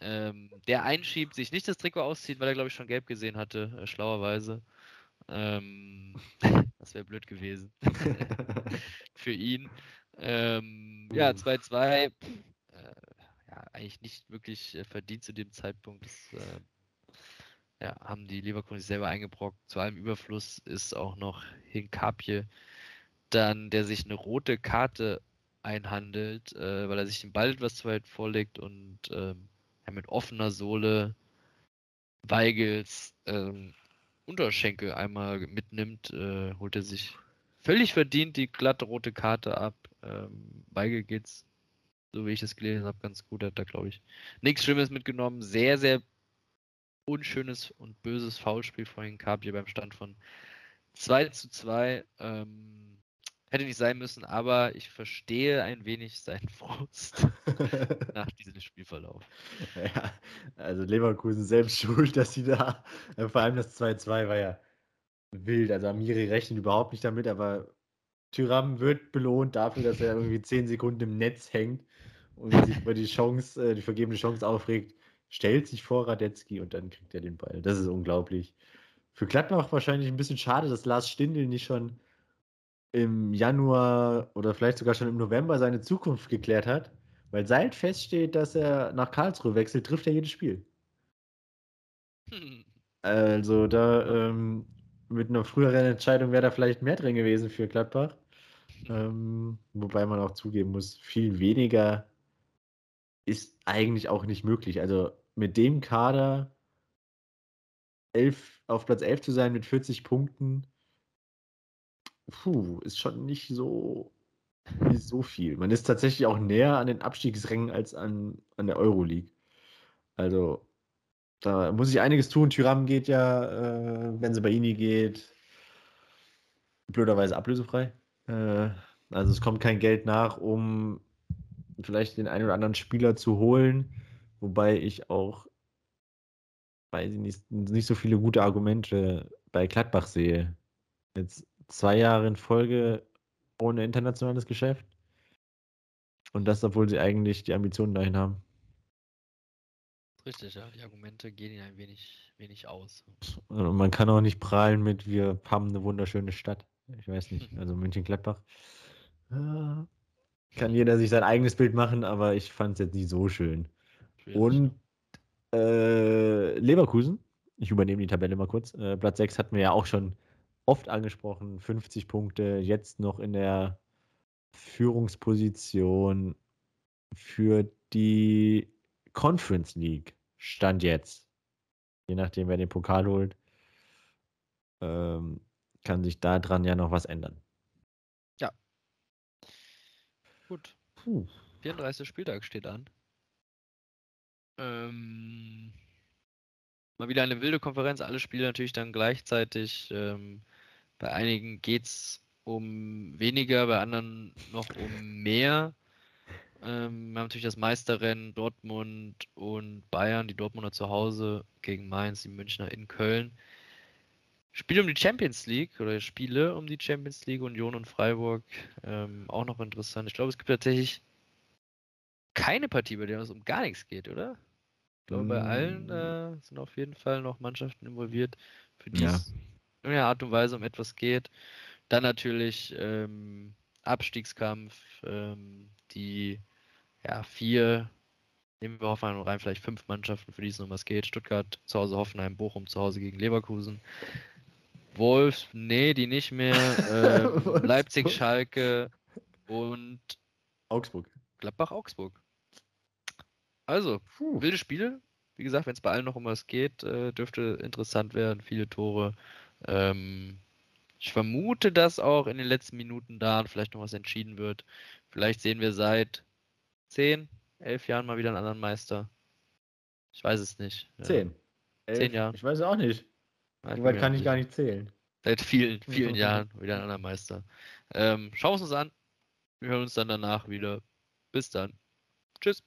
B: Ähm, der einschiebt, sich nicht das Trikot auszieht, weil er glaube ich schon gelb gesehen hatte, äh, schlauerweise. Ähm, (laughs) das wäre blöd gewesen für ihn. Ähm, ja, 2-2. Äh, ja, eigentlich nicht wirklich äh, verdient zu dem Zeitpunkt. Das, äh, ja, haben die Leverkusen selber eingebrockt. Zu allem Überfluss ist auch noch Hinkapje, dann der sich eine rote Karte einhandelt, äh, weil er sich den Ball etwas zu weit vorlegt und ähm, ja, mit offener Sohle Weigels ähm, Unterschenkel einmal mitnimmt, äh, holt er sich völlig verdient die glatte rote Karte ab. Ähm, Weigel geht's, so wie ich es gelesen habe, ganz gut. Hat da, glaube ich, nichts Schlimmes mitgenommen. Sehr, sehr unschönes und böses Foulspiel vorhin Kabje beim Stand von 2 zu 2. Ähm, hätte nicht sein müssen, aber ich verstehe ein wenig seinen (laughs) Frust (laughs) nach diesem Spielverlauf.
A: Ja, also Leverkusen selbst (laughs) schuld, dass sie da, äh, vor allem das 2-2 war ja wild. Also Amiri rechnet überhaupt nicht damit, aber Tyram wird belohnt dafür, dass er irgendwie 10 Sekunden im Netz hängt und sich über die Chance, äh, die vergebene Chance aufregt stellt sich vor Radetzky und dann kriegt er den Ball. Das ist unglaublich. Für Gladbach wahrscheinlich ein bisschen schade, dass Lars Stindl nicht schon im Januar oder vielleicht sogar schon im November seine Zukunft geklärt hat, weil seit feststeht, dass er nach Karlsruhe wechselt, trifft er jedes Spiel. Hm. Also da ähm, mit einer früheren Entscheidung wäre da vielleicht mehr drin gewesen für Gladbach. Ähm, wobei man auch zugeben muss, viel weniger ist eigentlich auch nicht möglich. Also mit dem Kader elf, auf Platz 11 zu sein mit 40 Punkten, puh, ist schon nicht so, nicht so viel. Man ist tatsächlich auch näher an den Abstiegsrängen als an, an der Euroleague. Also da muss ich einiges tun. Tyram geht ja, äh, wenn sie bei Ini geht, blöderweise ablösefrei. Äh, also es kommt kein Geld nach, um vielleicht den einen oder anderen Spieler zu holen. Wobei ich auch, weiß ich nicht, nicht so viele gute Argumente bei Gladbach sehe. Jetzt zwei Jahre in Folge ohne internationales Geschäft. Und das, obwohl sie eigentlich die Ambitionen dahin haben.
B: Richtig, ja. Die Argumente gehen ihnen ein wenig, wenig aus.
A: Und man kann auch nicht prahlen mit, wir haben eine wunderschöne Stadt. Ich weiß nicht, (laughs) also München-Gladbach. Kann jeder sich sein eigenes Bild machen, aber ich fand es jetzt nicht so schön. Und äh, Leverkusen, ich übernehme die Tabelle mal kurz. Äh, Platz 6 hatten wir ja auch schon oft angesprochen. 50 Punkte, jetzt noch in der Führungsposition für die Conference League. Stand jetzt. Je nachdem, wer den Pokal holt, ähm, kann sich daran ja noch was ändern.
B: Ja. Gut. Puh. 34. Spieltag steht an. Ähm, mal wieder eine wilde Konferenz, alle Spiele natürlich dann gleichzeitig. Ähm, bei einigen geht's um weniger, bei anderen noch um mehr. Ähm, wir haben natürlich das Meisterrennen Dortmund und Bayern, die Dortmunder zu Hause gegen Mainz, die Münchner in Köln. Spiele um die Champions League oder Spiele um die Champions League, Union und Freiburg, ähm, auch noch interessant. Ich glaube, es gibt tatsächlich keine Partie, bei der es um gar nichts geht, oder? Ich glaube, bei allen mm. äh, sind auf jeden Fall noch Mannschaften involviert, für die ja. es in irgendeiner Art und Weise um etwas geht. Dann natürlich ähm, Abstiegskampf, ähm, die ja, vier, nehmen wir Hoffenheim rein, vielleicht fünf Mannschaften, für die es noch was geht. Stuttgart zu Hause, Hoffenheim, Bochum zu Hause gegen Leverkusen. Wolf, nee, die nicht mehr. (laughs) Ähm, Leipzig, Schalke und
A: Augsburg.
B: Gladbach, Augsburg. Also, Puh. wilde Spiele. Wie gesagt, wenn es bei allen noch um was geht, äh, dürfte interessant werden. Viele Tore. Ähm, ich vermute, dass auch in den letzten Minuten da vielleicht noch was entschieden wird. Vielleicht sehen wir seit 10, 11 Jahren mal wieder einen anderen Meister. Ich weiß es nicht.
A: 10. Ja. 10 Jahre. Ich weiß es auch nicht. Weit kann ich gar nicht zählen.
B: Seit vielen, vielen Jahren wieder ein anderer Meister. Ähm, schauen wir es uns an. Wir hören uns dann danach wieder. Bis dann. Tschüss.